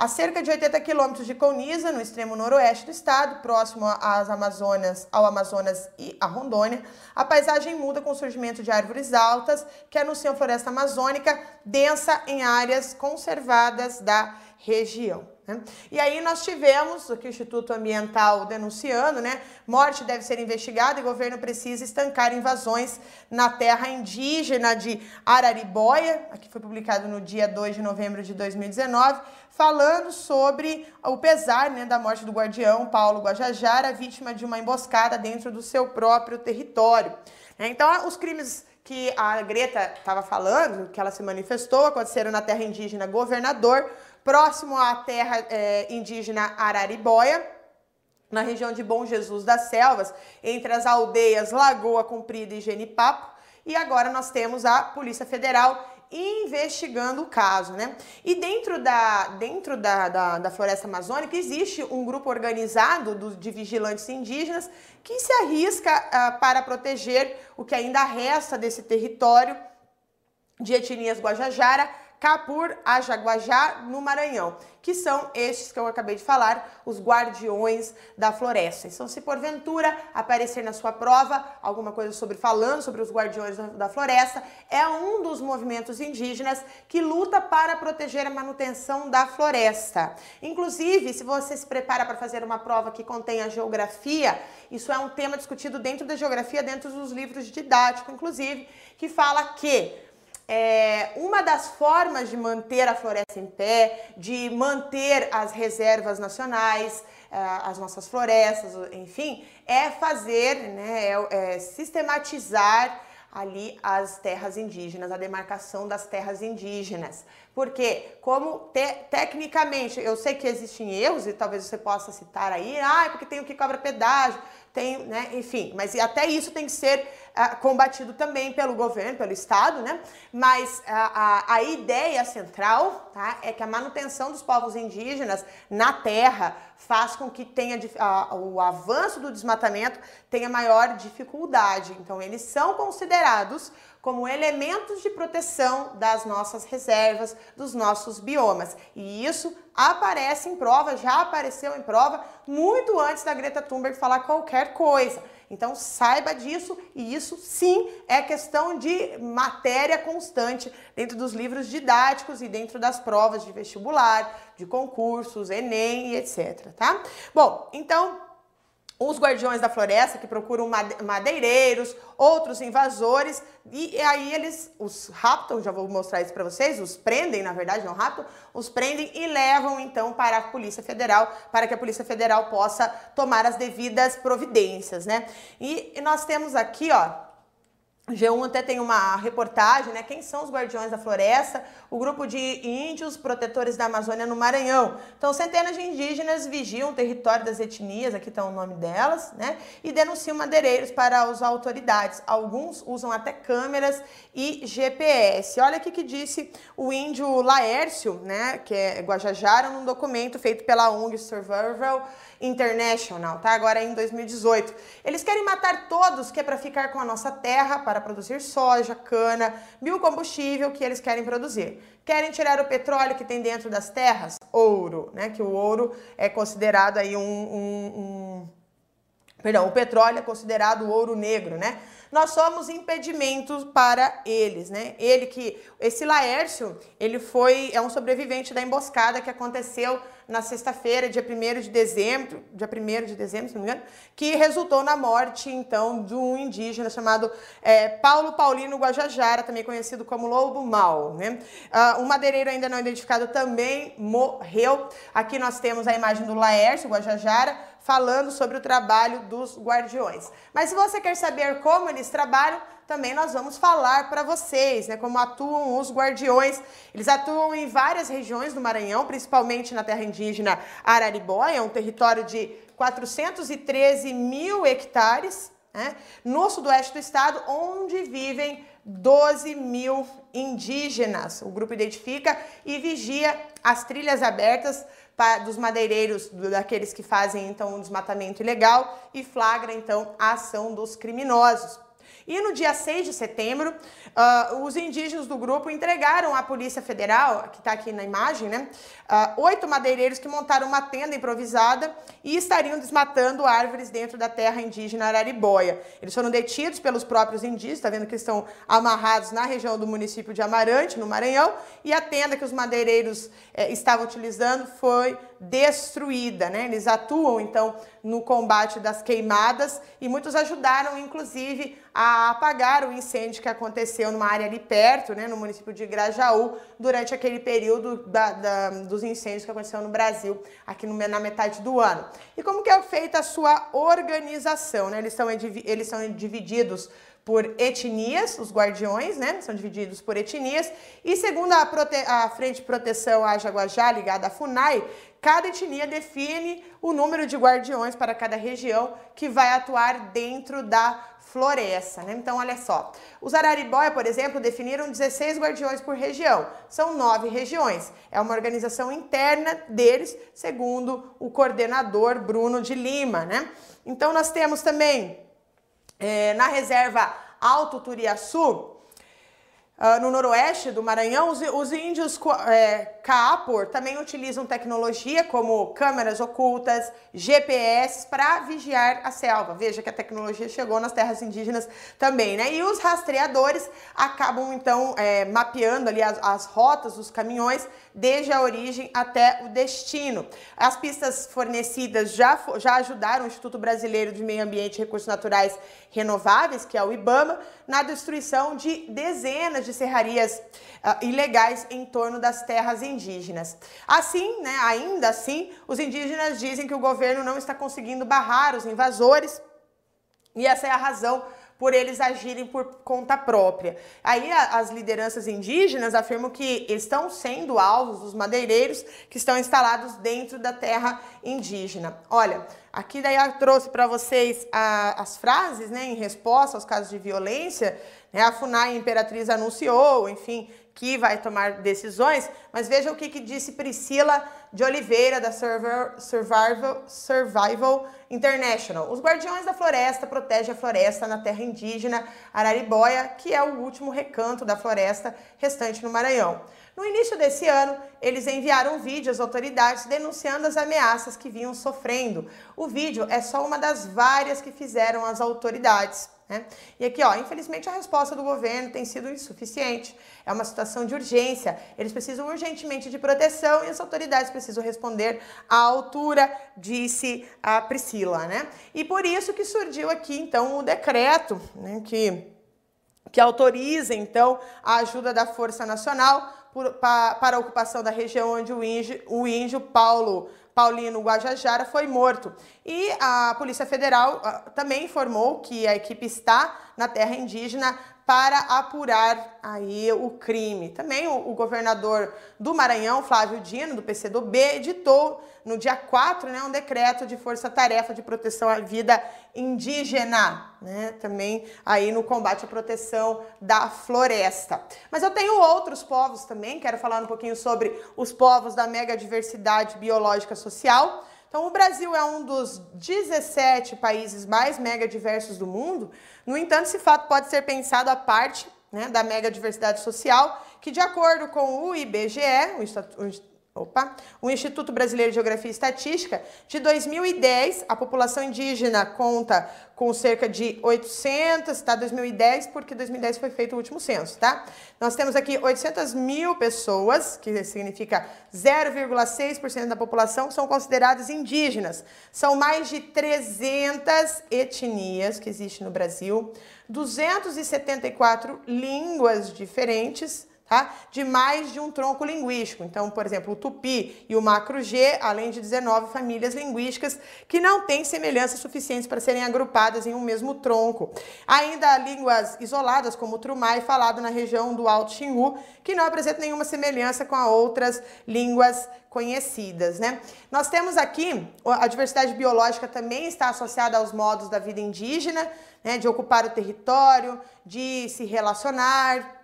A cerca de 80 quilômetros de Colniza, no extremo noroeste do estado, próximo às Amazonas, ao Amazonas e à Rondônia, a paisagem muda com o surgimento de árvores altas que anunciam floresta amazônica densa em áreas conservadas da região. Né? E aí nós tivemos aqui o Instituto Ambiental denunciando, né? Morte deve ser investigada e o governo precisa estancar invasões na terra indígena de Araribóia, aqui foi publicado no dia 2 de novembro de 2019 falando sobre o pesar né, da morte do guardião Paulo Guajajara, vítima de uma emboscada dentro do seu próprio território. Então, os crimes que a Greta estava falando, que ela se manifestou, aconteceram na terra indígena Governador, próximo à terra é, indígena Araribóia, na região de Bom Jesus das Selvas, entre as aldeias Lagoa Comprida e Genipapo. E agora nós temos a Polícia Federal investigando o caso, né? E dentro da, dentro da, da, da floresta amazônica existe um grupo organizado do, de vigilantes indígenas que se arrisca uh, para proteger o que ainda resta desse território de etnias Guajajara Capur, Ajaguajá, no Maranhão, que são estes que eu acabei de falar, os guardiões da floresta. Então, se porventura aparecer na sua prova alguma coisa sobre falando sobre os guardiões da, floresta, é um dos movimentos indígenas que luta para proteger a manutenção da floresta. Inclusive, se você se prepara para fazer uma prova que contém a geografia, isso é um tema discutido dentro da geografia, dentro dos livros didáticos, inclusive, que fala que é, uma das formas de manter a floresta em pé, de manter as reservas nacionais, é, as nossas florestas, enfim, é fazer, né, é, é sistematizar ali as terras indígenas, a demarcação das terras indígenas. Porque, como te, tecnicamente, eu sei que existem erros, e talvez você possa citar aí, ah, é porque tem o que cobra pedágio, tem, né, enfim, mas até isso tem que ser uh, combatido também pelo governo, pelo Estado, né? Mas uh, a, a ideia central tá, é que a manutenção dos povos indígenas na terra faz com que tenha uh, o avanço do desmatamento tenha maior dificuldade. Então, eles são considerados como elementos de proteção das nossas reservas, dos nossos biomas. E isso aparece em prova, já apareceu em prova muito antes da Greta Thunberg falar qualquer coisa. Então saiba disso e isso sim é questão de matéria constante dentro dos livros didáticos e dentro das provas de vestibular, de concursos, ENEM e etc, tá? Bom, então os guardiões da floresta que procuram madeireiros, outros invasores, e aí eles os raptam, já vou mostrar isso para vocês, os prendem, na verdade, não raptam, os prendem e levam então para a Polícia Federal, para que a Polícia Federal possa tomar as devidas providências, né? E, e nós temos aqui, ó, G1 até tem uma reportagem, né? Quem são os guardiões da floresta? O grupo de índios protetores da Amazônia no Maranhão. Então, centenas de indígenas vigiam o território das etnias, aqui está o nome delas, né? E denunciam madeireiros para as autoridades. Alguns usam até câmeras e GPS. Olha aqui que disse o índio Laércio, né? Que é Guajajara, num documento feito pela ONG Survival International, tá? Agora em 2018. Eles querem matar todos que é para ficar com a nossa terra, para produzir soja, cana, biocombustível que eles querem produzir. Querem tirar o petróleo que tem dentro das terras? Ouro, né? Que o ouro é considerado aí um, um, um... Perdão, o petróleo é considerado ouro negro, né? nós somos impedimentos para eles, né? Ele que esse Laércio, ele foi é um sobrevivente da emboscada que aconteceu na sexta-feira, dia 1 de dezembro, dia 1 de dezembro, se não me engano, que resultou na morte, então, de um indígena chamado é, Paulo Paulino Guajajara, também conhecido como Lobo Mal. Né? Uh, um madeireiro ainda não identificado também morreu. Aqui nós temos a imagem do Laércio Guajajara, falando sobre o trabalho dos guardiões. Mas se você quer saber como eles trabalham, também nós vamos falar para vocês, né, como atuam os guardiões. Eles atuam em várias regiões do Maranhão, principalmente na terra indígena Araribóia, um território de 413 mil hectares, né, no sudoeste do estado, onde vivem 12 mil indígenas. O grupo identifica e vigia as trilhas abertas dos madeireiros, daqueles que fazem então um desmatamento ilegal e flagra então a ação dos criminosos. E no dia 6 de setembro, uh, os indígenas do grupo entregaram à Polícia Federal, que está aqui na imagem, né, uh, oito madeireiros que montaram uma tenda improvisada e estariam desmatando árvores dentro da terra indígena Araribóia. Eles foram detidos pelos próprios indígenas, está vendo que estão amarrados na região do município de Amarante, no Maranhão, e a tenda que os madeireiros eh, estavam utilizando foi destruída. Né? Eles atuam, então, no combate das queimadas e muitos ajudaram, inclusive, a apagar o incêndio que aconteceu numa área ali perto, né, no município de Grajaú, durante aquele período da, da, dos incêndios que aconteceu no Brasil, aqui no, na metade do ano. E como que é feita a sua organização? Né? Eles, são, eles são divididos por etnias, os guardiões, né? São divididos por etnias. E segundo a, Prote a Frente de Proteção Ajaguajá, ligada à FUNAI, cada etnia define o número de guardiões para cada região que vai atuar dentro da floresta, né? Então, olha só. Os Araribóia, por exemplo, definiram 16 guardiões por região. São nove regiões. É uma organização interna deles, segundo o coordenador Bruno de Lima, né? Então, nós temos também é, na reserva Alto Turiaçu, Uh, no noroeste do Maranhão, os, os índios é, Kaapor também utilizam tecnologia como câmeras ocultas, GPS para vigiar a selva. Veja que a tecnologia chegou nas terras indígenas também, né? E os rastreadores acabam então é, mapeando ali as, as rotas dos caminhões desde a origem até o destino. As pistas fornecidas já, já ajudaram o Instituto Brasileiro de Meio Ambiente e Recursos Naturais Renováveis, que é o IBAMA, na destruição de dezenas de serrarias uh, ilegais em torno das terras indígenas. Assim, né, ainda assim, os indígenas dizem que o governo não está conseguindo barrar os invasores e essa é a razão por eles agirem por conta própria. Aí as lideranças indígenas afirmam que estão sendo alvos dos madeireiros que estão instalados dentro da terra indígena. Olha, aqui daí eu trouxe para vocês a, as frases, né, em resposta aos casos de violência. Né, a FUNAI Imperatriz anunciou, enfim, que vai tomar decisões, mas veja o que, que disse Priscila de Oliveira, da Survival, Survival International. Os Guardiões da Floresta protegem a floresta na terra indígena Araribóia, que é o último recanto da floresta restante no Maranhão. No início desse ano, eles enviaram um vídeo às autoridades denunciando as ameaças que vinham sofrendo. O vídeo é só uma das várias que fizeram as autoridades. Né? E aqui, ó, infelizmente a resposta do governo tem sido insuficiente. É uma situação de urgência. Eles precisam urgentemente de proteção e as autoridades precisam responder à altura, disse a Priscila, né? E por isso que surgiu aqui, então, o decreto, né, que, que autoriza, então, a ajuda da Força Nacional por, pa, para a ocupação da região onde o índio, o índio Paulo Paulino Guajajara foi morto. E a Polícia Federal uh, também informou que a equipe está na terra indígena para apurar aí o crime. Também o, o, governador do Maranhão, Flávio Dino, do PCdoB, editou no dia 4 né, um decreto de força-tarefa de proteção à vida indígena, né, também aí no combate à proteção da floresta. Mas eu tenho outros povos também, quero falar um pouquinho sobre os povos da mega diversidade biológica social. Então, o Brasil é um dos 17 países mais mega diversos do mundo. No entanto, esse fato pode ser pensado à parte né, da mega diversidade social, que, de acordo com o IBGE, o Opa! O Instituto Brasileiro de Geografia e Estatística, de 2010, a população indígena conta com cerca de 800, tá? 2010, porque 2010 foi feito o último censo, tá? Nós temos aqui 800 mil pessoas, que significa 0,6% da população, que são consideradas indígenas. São mais de 300 etnias que existem no Brasil, 274 línguas diferentes, tá? de mais de um tronco linguístico. Então, por exemplo, o tupi e o macro G, além de 19 famílias linguísticas que não têm semelhanças suficientes para serem agrupadas em um mesmo tronco. Ainda há línguas isoladas, como o trumai, falado na região do Alto Xingu, que não apresentam nenhuma semelhança com outras línguas conhecidas, né? Nós temos aqui a diversidade biológica também está associada aos modos da vida indígena, né, de ocupar o território, de se relacionar,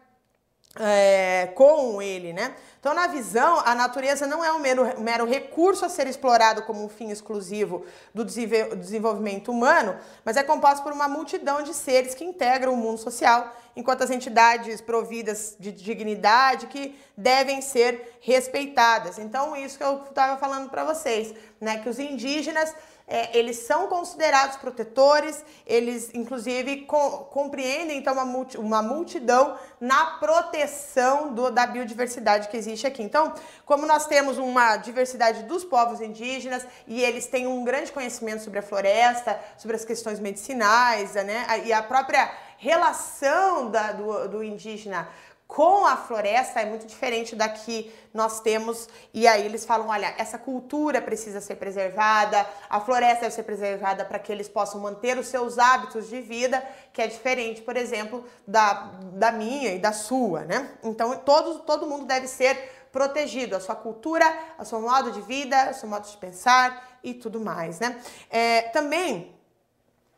é, com ele, né? Então, na visão, a natureza não é um mero, mero recurso a ser explorado como um fim exclusivo do desenvolvimento humano, mas é composto por uma multidão de seres que integram o mundo social, enquanto as entidades providas de dignidade que devem ser respeitadas. Então, isso que eu estava falando para vocês, né? Que os indígenas é, eles são considerados protetores, eles inclusive co compreendem então uma, multi uma multidão na proteção do, da biodiversidade que existe aqui. Então, como nós temos uma diversidade dos povos indígenas e eles têm um grande conhecimento sobre a floresta, sobre as questões medicinais, né, e a própria relação da, do, do indígena com a floresta é muito diferente da que nós temos. E aí eles falam: olha, essa cultura precisa ser preservada, a floresta deve ser preservada para que eles possam manter os seus hábitos de vida, que é diferente, por exemplo, da, da minha e da sua, né? Então todo, todo mundo deve ser protegido, a sua cultura, o seu modo de vida, o seu modo de pensar e tudo mais, né? É, também.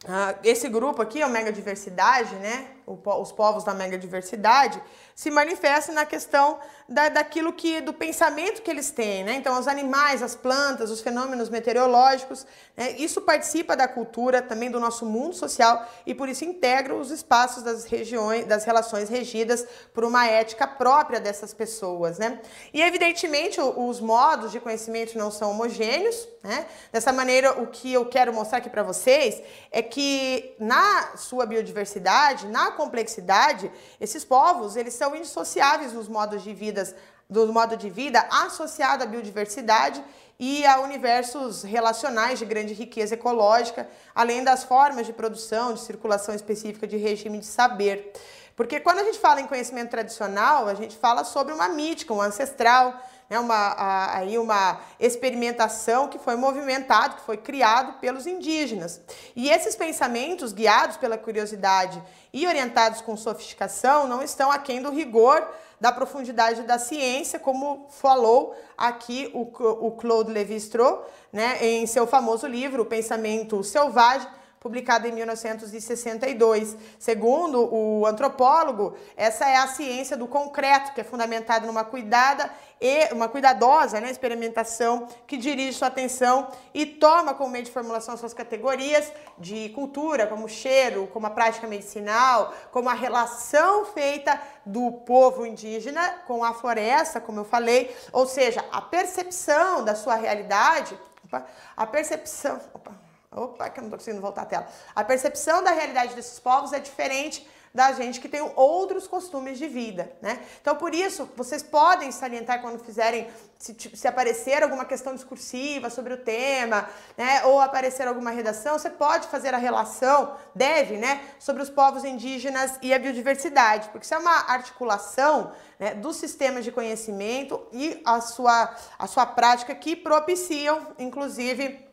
Uh, esse grupo aqui, a mega diversidade, né? Os povos da mega diversidade, se manifesta na questão da, daquilo que do pensamento que eles têm, né? Então, os animais, as plantas, os fenômenos meteorológicos, né? isso participa da cultura, também do nosso mundo social e por isso integra os espaços das regiões, das relações regidas por uma ética própria dessas pessoas, né? E evidentemente os modos de conhecimento não são homogêneos, né? Dessa maneira, o que eu quero mostrar aqui para vocês é que na sua biodiversidade, na complexidade, esses povos, eles são indissociáveis dos modos de vida, do modo de vida associado à biodiversidade e a universos relacionais de grande riqueza ecológica, além das formas de produção, de circulação específica de regime de saber. Porque quando a gente fala em conhecimento tradicional, a gente fala sobre uma mítica, um ancestral, né, uma, aí uma experimentação que foi movimentado, que foi criado pelos indígenas. E esses pensamentos, guiados pela curiosidade e orientados com sofisticação, não estão aquém do rigor da profundidade da ciência, como falou aqui o, o Claude Lévi-Strauss, né, em seu famoso livro, O Pensamento Selvagem, publicado em 1962. Segundo o antropólogo, essa é a ciência do concreto, que é fundamentada numa cuidada e uma cuidadosa né, experimentação que dirige sua atenção e toma como meio de formulação suas categorias de cultura, como cheiro, como a prática medicinal, como a relação feita do povo indígena com a floresta, como eu falei, ou seja, a percepção da sua realidade, opa, a percepção, opa, Opa, que eu não estou conseguindo voltar à tela. A percepção da realidade desses povos é diferente da gente que tem outros costumes de vida, né? Então, por isso, vocês podem salientar quando fizerem, se, se aparecer alguma questão discursiva sobre o tema, né? Ou aparecer alguma redação, você pode fazer a relação, deve, né? Sobre os povos indígenas e a biodiversidade, porque isso é uma articulação né, dos sistemas de conhecimento e a sua, a sua prática que propiciam, inclusive,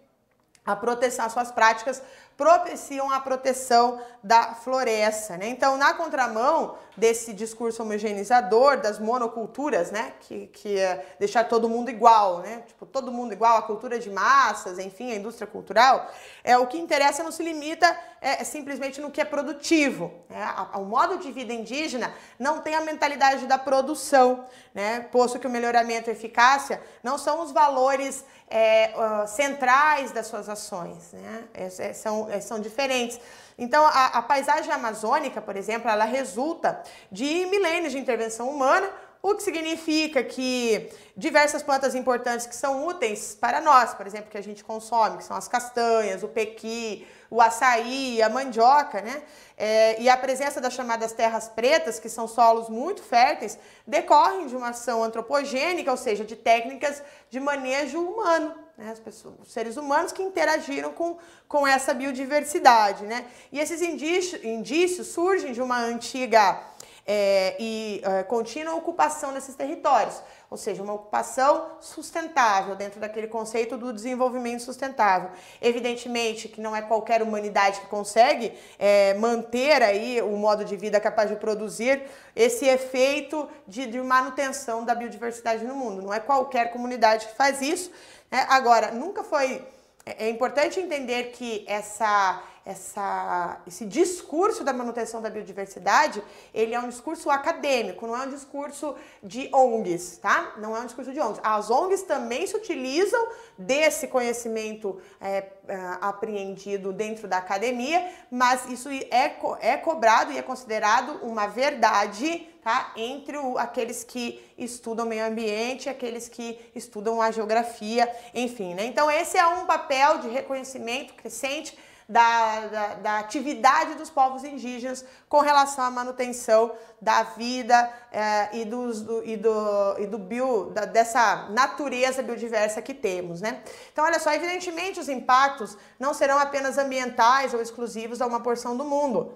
a proteção, as suas práticas propiciam a proteção da floresta, né? Então, na contramão desse discurso homogeneizador das monoculturas, né, que, que é deixar todo mundo igual, né? Tipo, todo mundo igual, a cultura de massas, enfim, a indústria cultural, é o que interessa não se limita é, é simplesmente no que é produtivo. Né? O modo de vida indígena não tem a mentalidade da produção, né? Posto que o melhoramento e eficácia não são os valores é, uh, centrais das suas ações, né? É, é, são, é, são diferentes. Então, a, a paisagem amazônica, por exemplo, ela resulta de milênios de intervenção humana, o que significa que diversas plantas importantes que são úteis para nós, por exemplo, que a gente consome, que são as castanhas, o pequi, o açaí, a mandioca, né? É, e a presença das chamadas terras pretas, que são solos muito férteis, decorrem de uma ação antropogênica, ou seja, de técnicas de manejo humano. Né, as pessoas, os seres humanos que interagiram com, com essa biodiversidade. Né? E esses indícios surgem de uma antiga é, e é, contínua ocupação desses territórios ou seja, uma ocupação sustentável dentro daquele conceito do desenvolvimento sustentável. Evidentemente que não é qualquer humanidade que consegue é, manter aí o modo de vida capaz de produzir esse efeito de, de manutenção da biodiversidade no mundo. Não é qualquer comunidade que faz isso. Né? Agora, nunca foi. É, é importante entender que essa essa, esse discurso da manutenção da biodiversidade, ele é um discurso acadêmico, não é um discurso de ONGs, tá? Não é um discurso de ONGs. As ONGs também se utilizam desse conhecimento é, é, apreendido dentro da academia, mas isso é, é cobrado e é considerado uma verdade tá? entre o, aqueles que estudam meio ambiente aqueles que estudam a geografia, enfim. Né? Então, esse é um papel de reconhecimento crescente da, da, da, atividade dos povos indígenas com relação à manutenção da vida é, e, dos, do, e, do, e do bio, da, dessa natureza biodiversa que temos. Né? Então, olha só, evidentemente os impactos não serão apenas ambientais ou exclusivos a uma porção do mundo.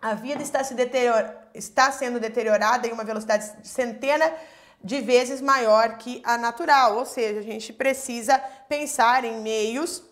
a vida está, se deterior... está sendo deteriorada em uma velocidade de centena de vezes maior que a natural, ou seja, a gente precisa pensar em meios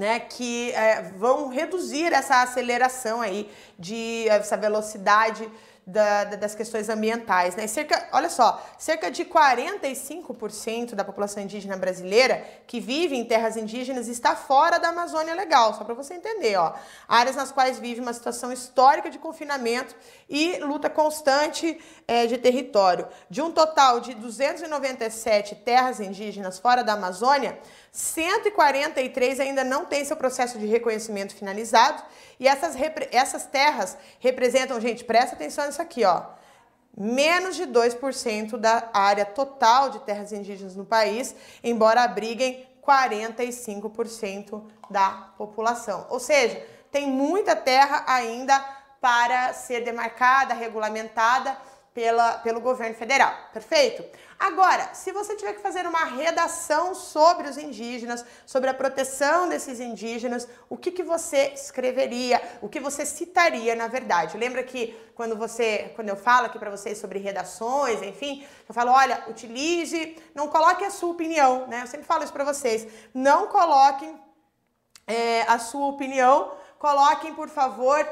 né, que é, vão reduzir essa aceleração aí de essa velocidade da, das questões ambientais. Né? Cerca, olha só, cerca de 45% da população indígena brasileira que vive em terras indígenas está fora da Amazônia Legal, só para você entender. Ó. Áreas nas quais vive uma situação histórica de confinamento e luta constante é, de território. De um total de 297 terras indígenas fora da Amazônia, 143 ainda não têm seu processo de reconhecimento finalizado e essas, essas terras representam, gente, presta atenção nisso aqui, ó, menos de 2% da área total de terras indígenas no país, embora abriguem 45% da população. Ou seja, tem muita terra ainda para ser demarcada, regulamentada pela, pelo governo federal, perfeito? Agora, se você tiver que fazer uma redação sobre os indígenas, sobre a proteção desses indígenas, o que, que você escreveria, o que você citaria na verdade? Lembra que quando você, quando eu falo aqui para vocês sobre redações, enfim, eu falo, olha, utilize, não coloque a sua opinião, né? Eu sempre falo isso para vocês, não coloquem é, a sua opinião coloquem, por favor,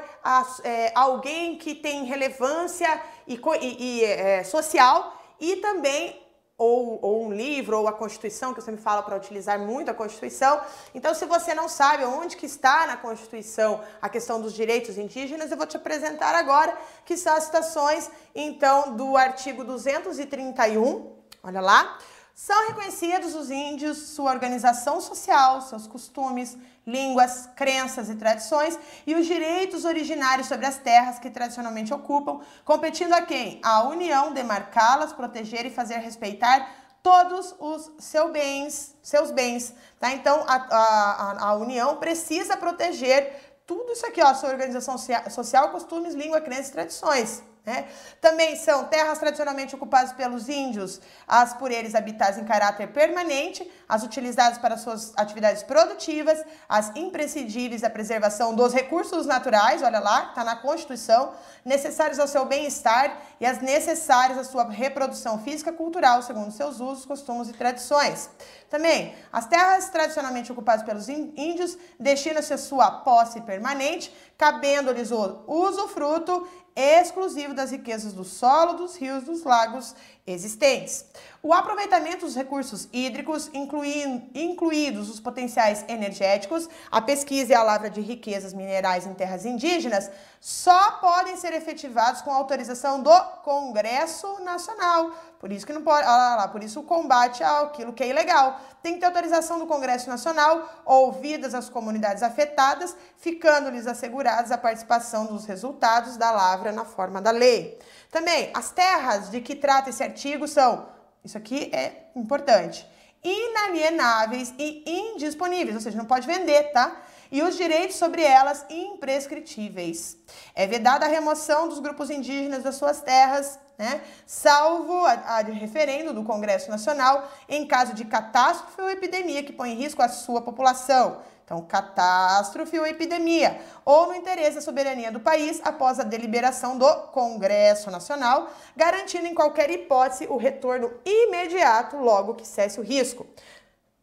é, alguém que tem relevância e, e, e é, social e também ou, ou, um livro, ou a Constituição, que eu sempre falo para utilizar muito a Constituição. Então, se você não sabe onde que está na Constituição a questão dos direitos indígenas, eu vou te apresentar agora, que são as citações, então, do artigo 231, olha lá, são reconhecidos os índios, sua organização social, seus costumes, línguas, crenças e tradições e os direitos originários sobre as terras que tradicionalmente ocupam, competindo a quem? A União demarcá-las, proteger e fazer respeitar todos os seus bens, seus bens, tá? Então a, a, a União precisa proteger tudo isso aqui, ó, sua organização social, costumes, língua, crenças e tradições. Né? Também são terras tradicionalmente ocupadas pelos índios, as por eles habitadas em caráter permanente, as utilizadas para suas atividades produtivas, as imprescindíveis da preservação dos recursos naturais, olha lá, está na Constituição, necessários ao seu bem-estar e as necessárias à sua reprodução física e cultural, segundo seus usos, costumes e tradições. Também, as terras tradicionalmente ocupadas pelos índios destinam-se a sua posse permanente, cabendo-lhes o usufruto exclusivo das riquezas do solo, dos rios, dos lagos existentes. O aproveitamento dos recursos hídricos, incluídos os potenciais energéticos, a pesquisa e a lavra de riquezas minerais em terras indígenas, só podem ser efetivados com autorização do Congresso Nacional. Por isso que não pode, olha lá, por isso o combate àquilo que é ilegal. Tem que ter autorização do Congresso Nacional, ouvidas as comunidades afetadas, ficando-lhes asseguradas a participação dos resultados da lavra na forma da lei. Também, as terras de que trata esse artigo são, isso aqui é importante, inalienáveis e indisponíveis, ou seja, não pode vender, tá? E os direitos sobre elas imprescritíveis. É vedada a remoção dos grupos indígenas das suas terras, né? Salvo a, a referendo do Congresso Nacional em caso de catástrofe ou epidemia que põe em risco a sua população. Então, catástrofe ou epidemia, ou no interesse da soberania do país após a deliberação do Congresso Nacional, garantindo em qualquer hipótese o retorno imediato logo que cesse o risco.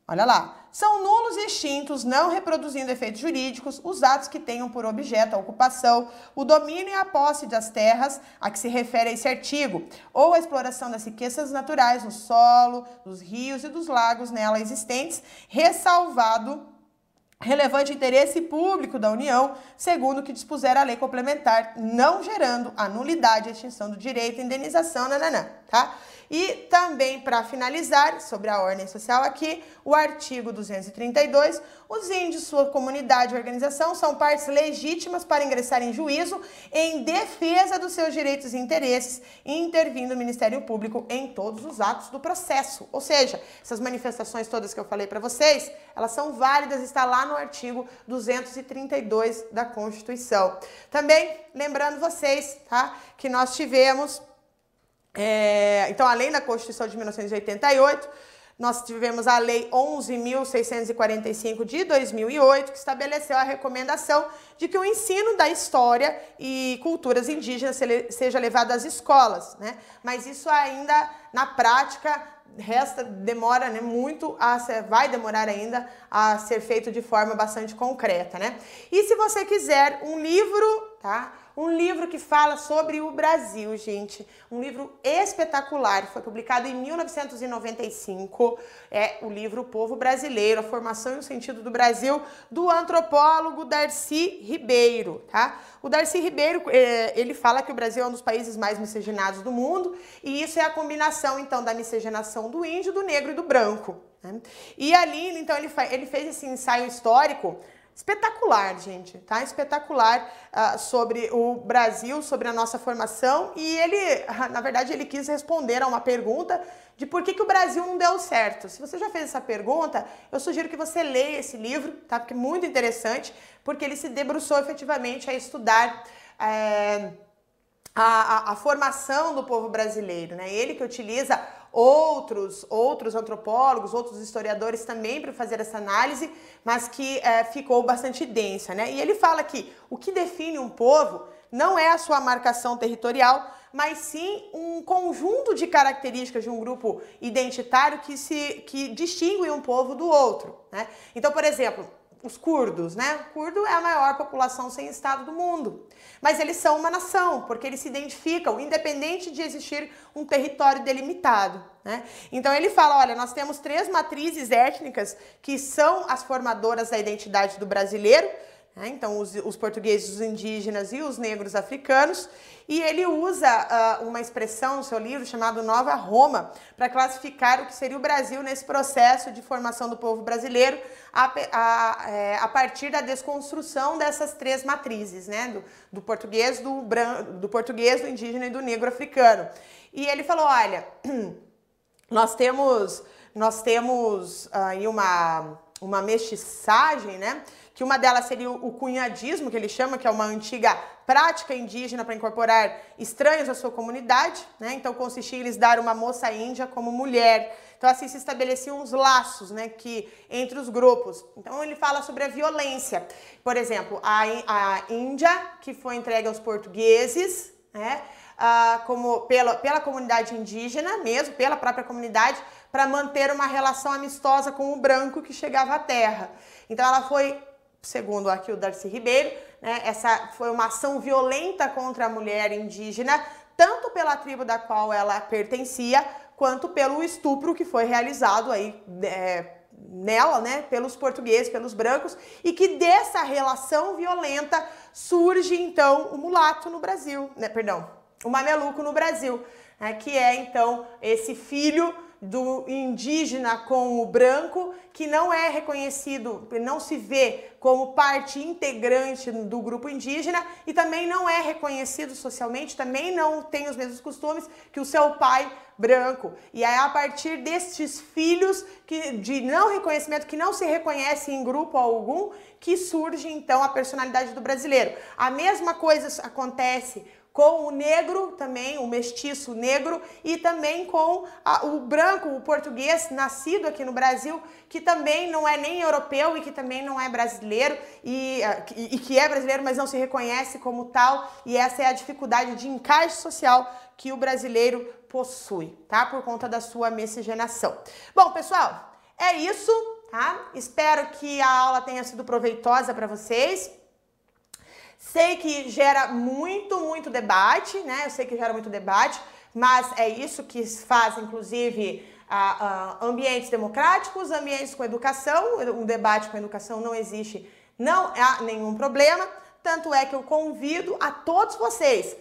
Olha lá. São nulos e extintos, não reproduzindo efeitos jurídicos, os atos que tenham por objeto a ocupação, o domínio e a posse das terras a que se refere esse artigo, ou a exploração das riquezas naturais no solo, dos rios e dos lagos nela existentes, ressalvado relevante interesse público da União, segundo o que dispuser a lei complementar, não gerando a nulidade e extinção do direito à indenização, nananã, tá? E também, para finalizar, sobre a ordem social aqui, o artigo 232, os índios, sua comunidade e organização são partes legítimas para ingressar em juízo em defesa dos seus direitos e interesses, intervindo o Ministério Público em todos os atos do processo. Ou seja, essas manifestações todas que eu falei para vocês, elas são válidas, está lá no artigo 232 da Constituição. Também, lembrando vocês, tá, que nós tivemos é, então, além da Constituição de 1988, nós tivemos a Lei 11.645 de 2008, que estabeleceu a recomendação de que o ensino da história e culturas indígenas seja levado às escolas, né? Mas isso ainda, na prática, resta, demora né, muito, a ser, vai demorar ainda a ser feito de forma bastante concreta, né? E se você quiser um livro, tá? Um livro que fala sobre o Brasil, gente. Um livro espetacular. Foi publicado em 1995. É o livro O Povo Brasileiro, a Formação e o Sentido do Brasil, do antropólogo Darcy Ribeiro, tá? O Darcy Ribeiro, é, ele fala que o Brasil é um dos países mais miscigenados do mundo. E isso é a combinação, então, da miscigenação do índio, do negro e do branco. Né? E ali, então, ele, ele fez esse ensaio histórico espetacular, gente, tá? Espetacular uh, sobre o Brasil, sobre a nossa formação. E ele, na verdade, ele quis responder a uma pergunta de por que, que o Brasil não deu certo. Se você já fez essa pergunta, eu sugiro que você leia esse livro, tá? Porque é muito interessante, porque ele se debruçou efetivamente a estudar. É, a, a, a, formação do povo brasileiro, né? Ele que utiliza outros, outros antropólogos, outros historiadores também para fazer essa análise, mas que é, ficou bastante densa. Né? E ele fala que o que define um povo não é a sua marcação territorial, mas sim um conjunto de características de um grupo identitário que, se, que distingue um povo do outro. Né? Então, por exemplo, os curdos, né? O curdo é a maior população sem Estado do mundo. Mas eles são uma nação, porque eles se identificam, independente de existir um território delimitado. Né? Então ele fala: olha, nós temos três matrizes étnicas que são as formadoras da identidade do brasileiro. Né? Então, os, os, portugueses, os indígenas e os negros africanos. E ele usa uh, uma expressão no seu livro chamado Nova Roma para classificar o que seria o Brasil nesse processo de formação do povo brasileiro a, a, é, a partir da desconstrução dessas três matrizes, né? do, do português, do, do português, do indígena e do negro africano. E ele falou: olha, nós temos, nós temos aí uma, uma mestiçagem, né? Que uma delas seria o cunhadismo, que ele chama, que é uma antiga prática indígena para incorporar estranhos à sua comunidade, né? Então consistia em lhes dar uma moça índia como mulher. Então assim se estabeleciam uns laços, né, que entre os grupos. Então ele fala sobre a violência. Por exemplo, a, a Índia, que foi entregue aos portugueses, né? Ah, como pela, pela comunidade indígena mesmo, pela própria comunidade, para manter uma relação amistosa com o branco que chegava à terra. Então ela foi segundo aqui o Darcy Ribeiro, né, essa foi uma ação violenta contra a mulher indígena, tanto pela tribo da qual ela pertencia, quanto pelo estupro que foi realizado aí é, nela, né, pelos portugueses, pelos brancos, e que dessa relação violenta surge então o mulato no Brasil, né, perdão, o mameluco no Brasil, né, que é então esse filho do indígena com o branco, que não é reconhecido, não se vê como parte integrante do grupo indígena e também não é reconhecido socialmente, também não tem os mesmos costumes que o seu pai branco. E é a partir destes filhos que, de não reconhecimento, que não se reconhece em grupo algum, que surge então a personalidade do brasileiro. A mesma coisa acontece com o negro também, o mestiço negro, e também com a, o branco, o português, nascido aqui no Brasil, que também não é nem europeu e que também não é brasileiro, e, e, e que é brasileiro, mas não se reconhece como tal, e essa é a dificuldade de encaixe social que o brasileiro possui, tá? Por conta da sua miscigenação. Bom, pessoal, é isso, tá? Espero que a aula tenha sido proveitosa para vocês. Sei que gera muito, muito debate, né? Eu sei que gera muito debate, mas é isso que faz, inclusive, a, a ambientes democráticos, ambientes com educação. Um debate com educação não existe, não há nenhum problema. Tanto é que eu convido a todos vocês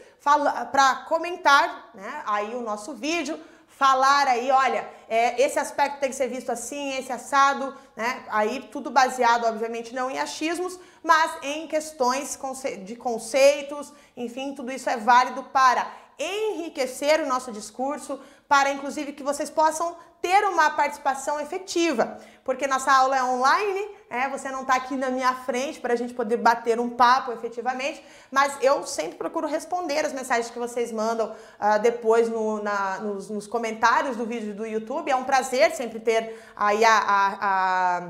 para comentar né, aí o nosso vídeo, falar aí, olha, é, esse aspecto tem que ser visto assim, esse assado, né? Aí tudo baseado, obviamente, não em achismos, mas em questões de conceitos, enfim, tudo isso é válido para enriquecer o nosso discurso, para inclusive que vocês possam ter uma participação efetiva, porque nossa aula é online, é, você não está aqui na minha frente para a gente poder bater um papo efetivamente, mas eu sempre procuro responder as mensagens que vocês mandam uh, depois no, na, nos, nos, comentários do vídeo do YouTube. É um prazer sempre ter aí a, a, a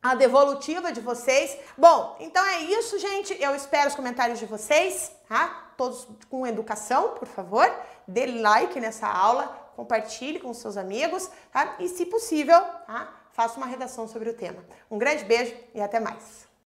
a devolutiva de vocês. Bom, então é isso, gente. Eu espero os comentários de vocês, tá? Todos com educação, por favor. Dê like nessa aula, compartilhe com seus amigos, tá? E se possível, tá? Faça uma redação sobre o tema. Um grande beijo e até mais.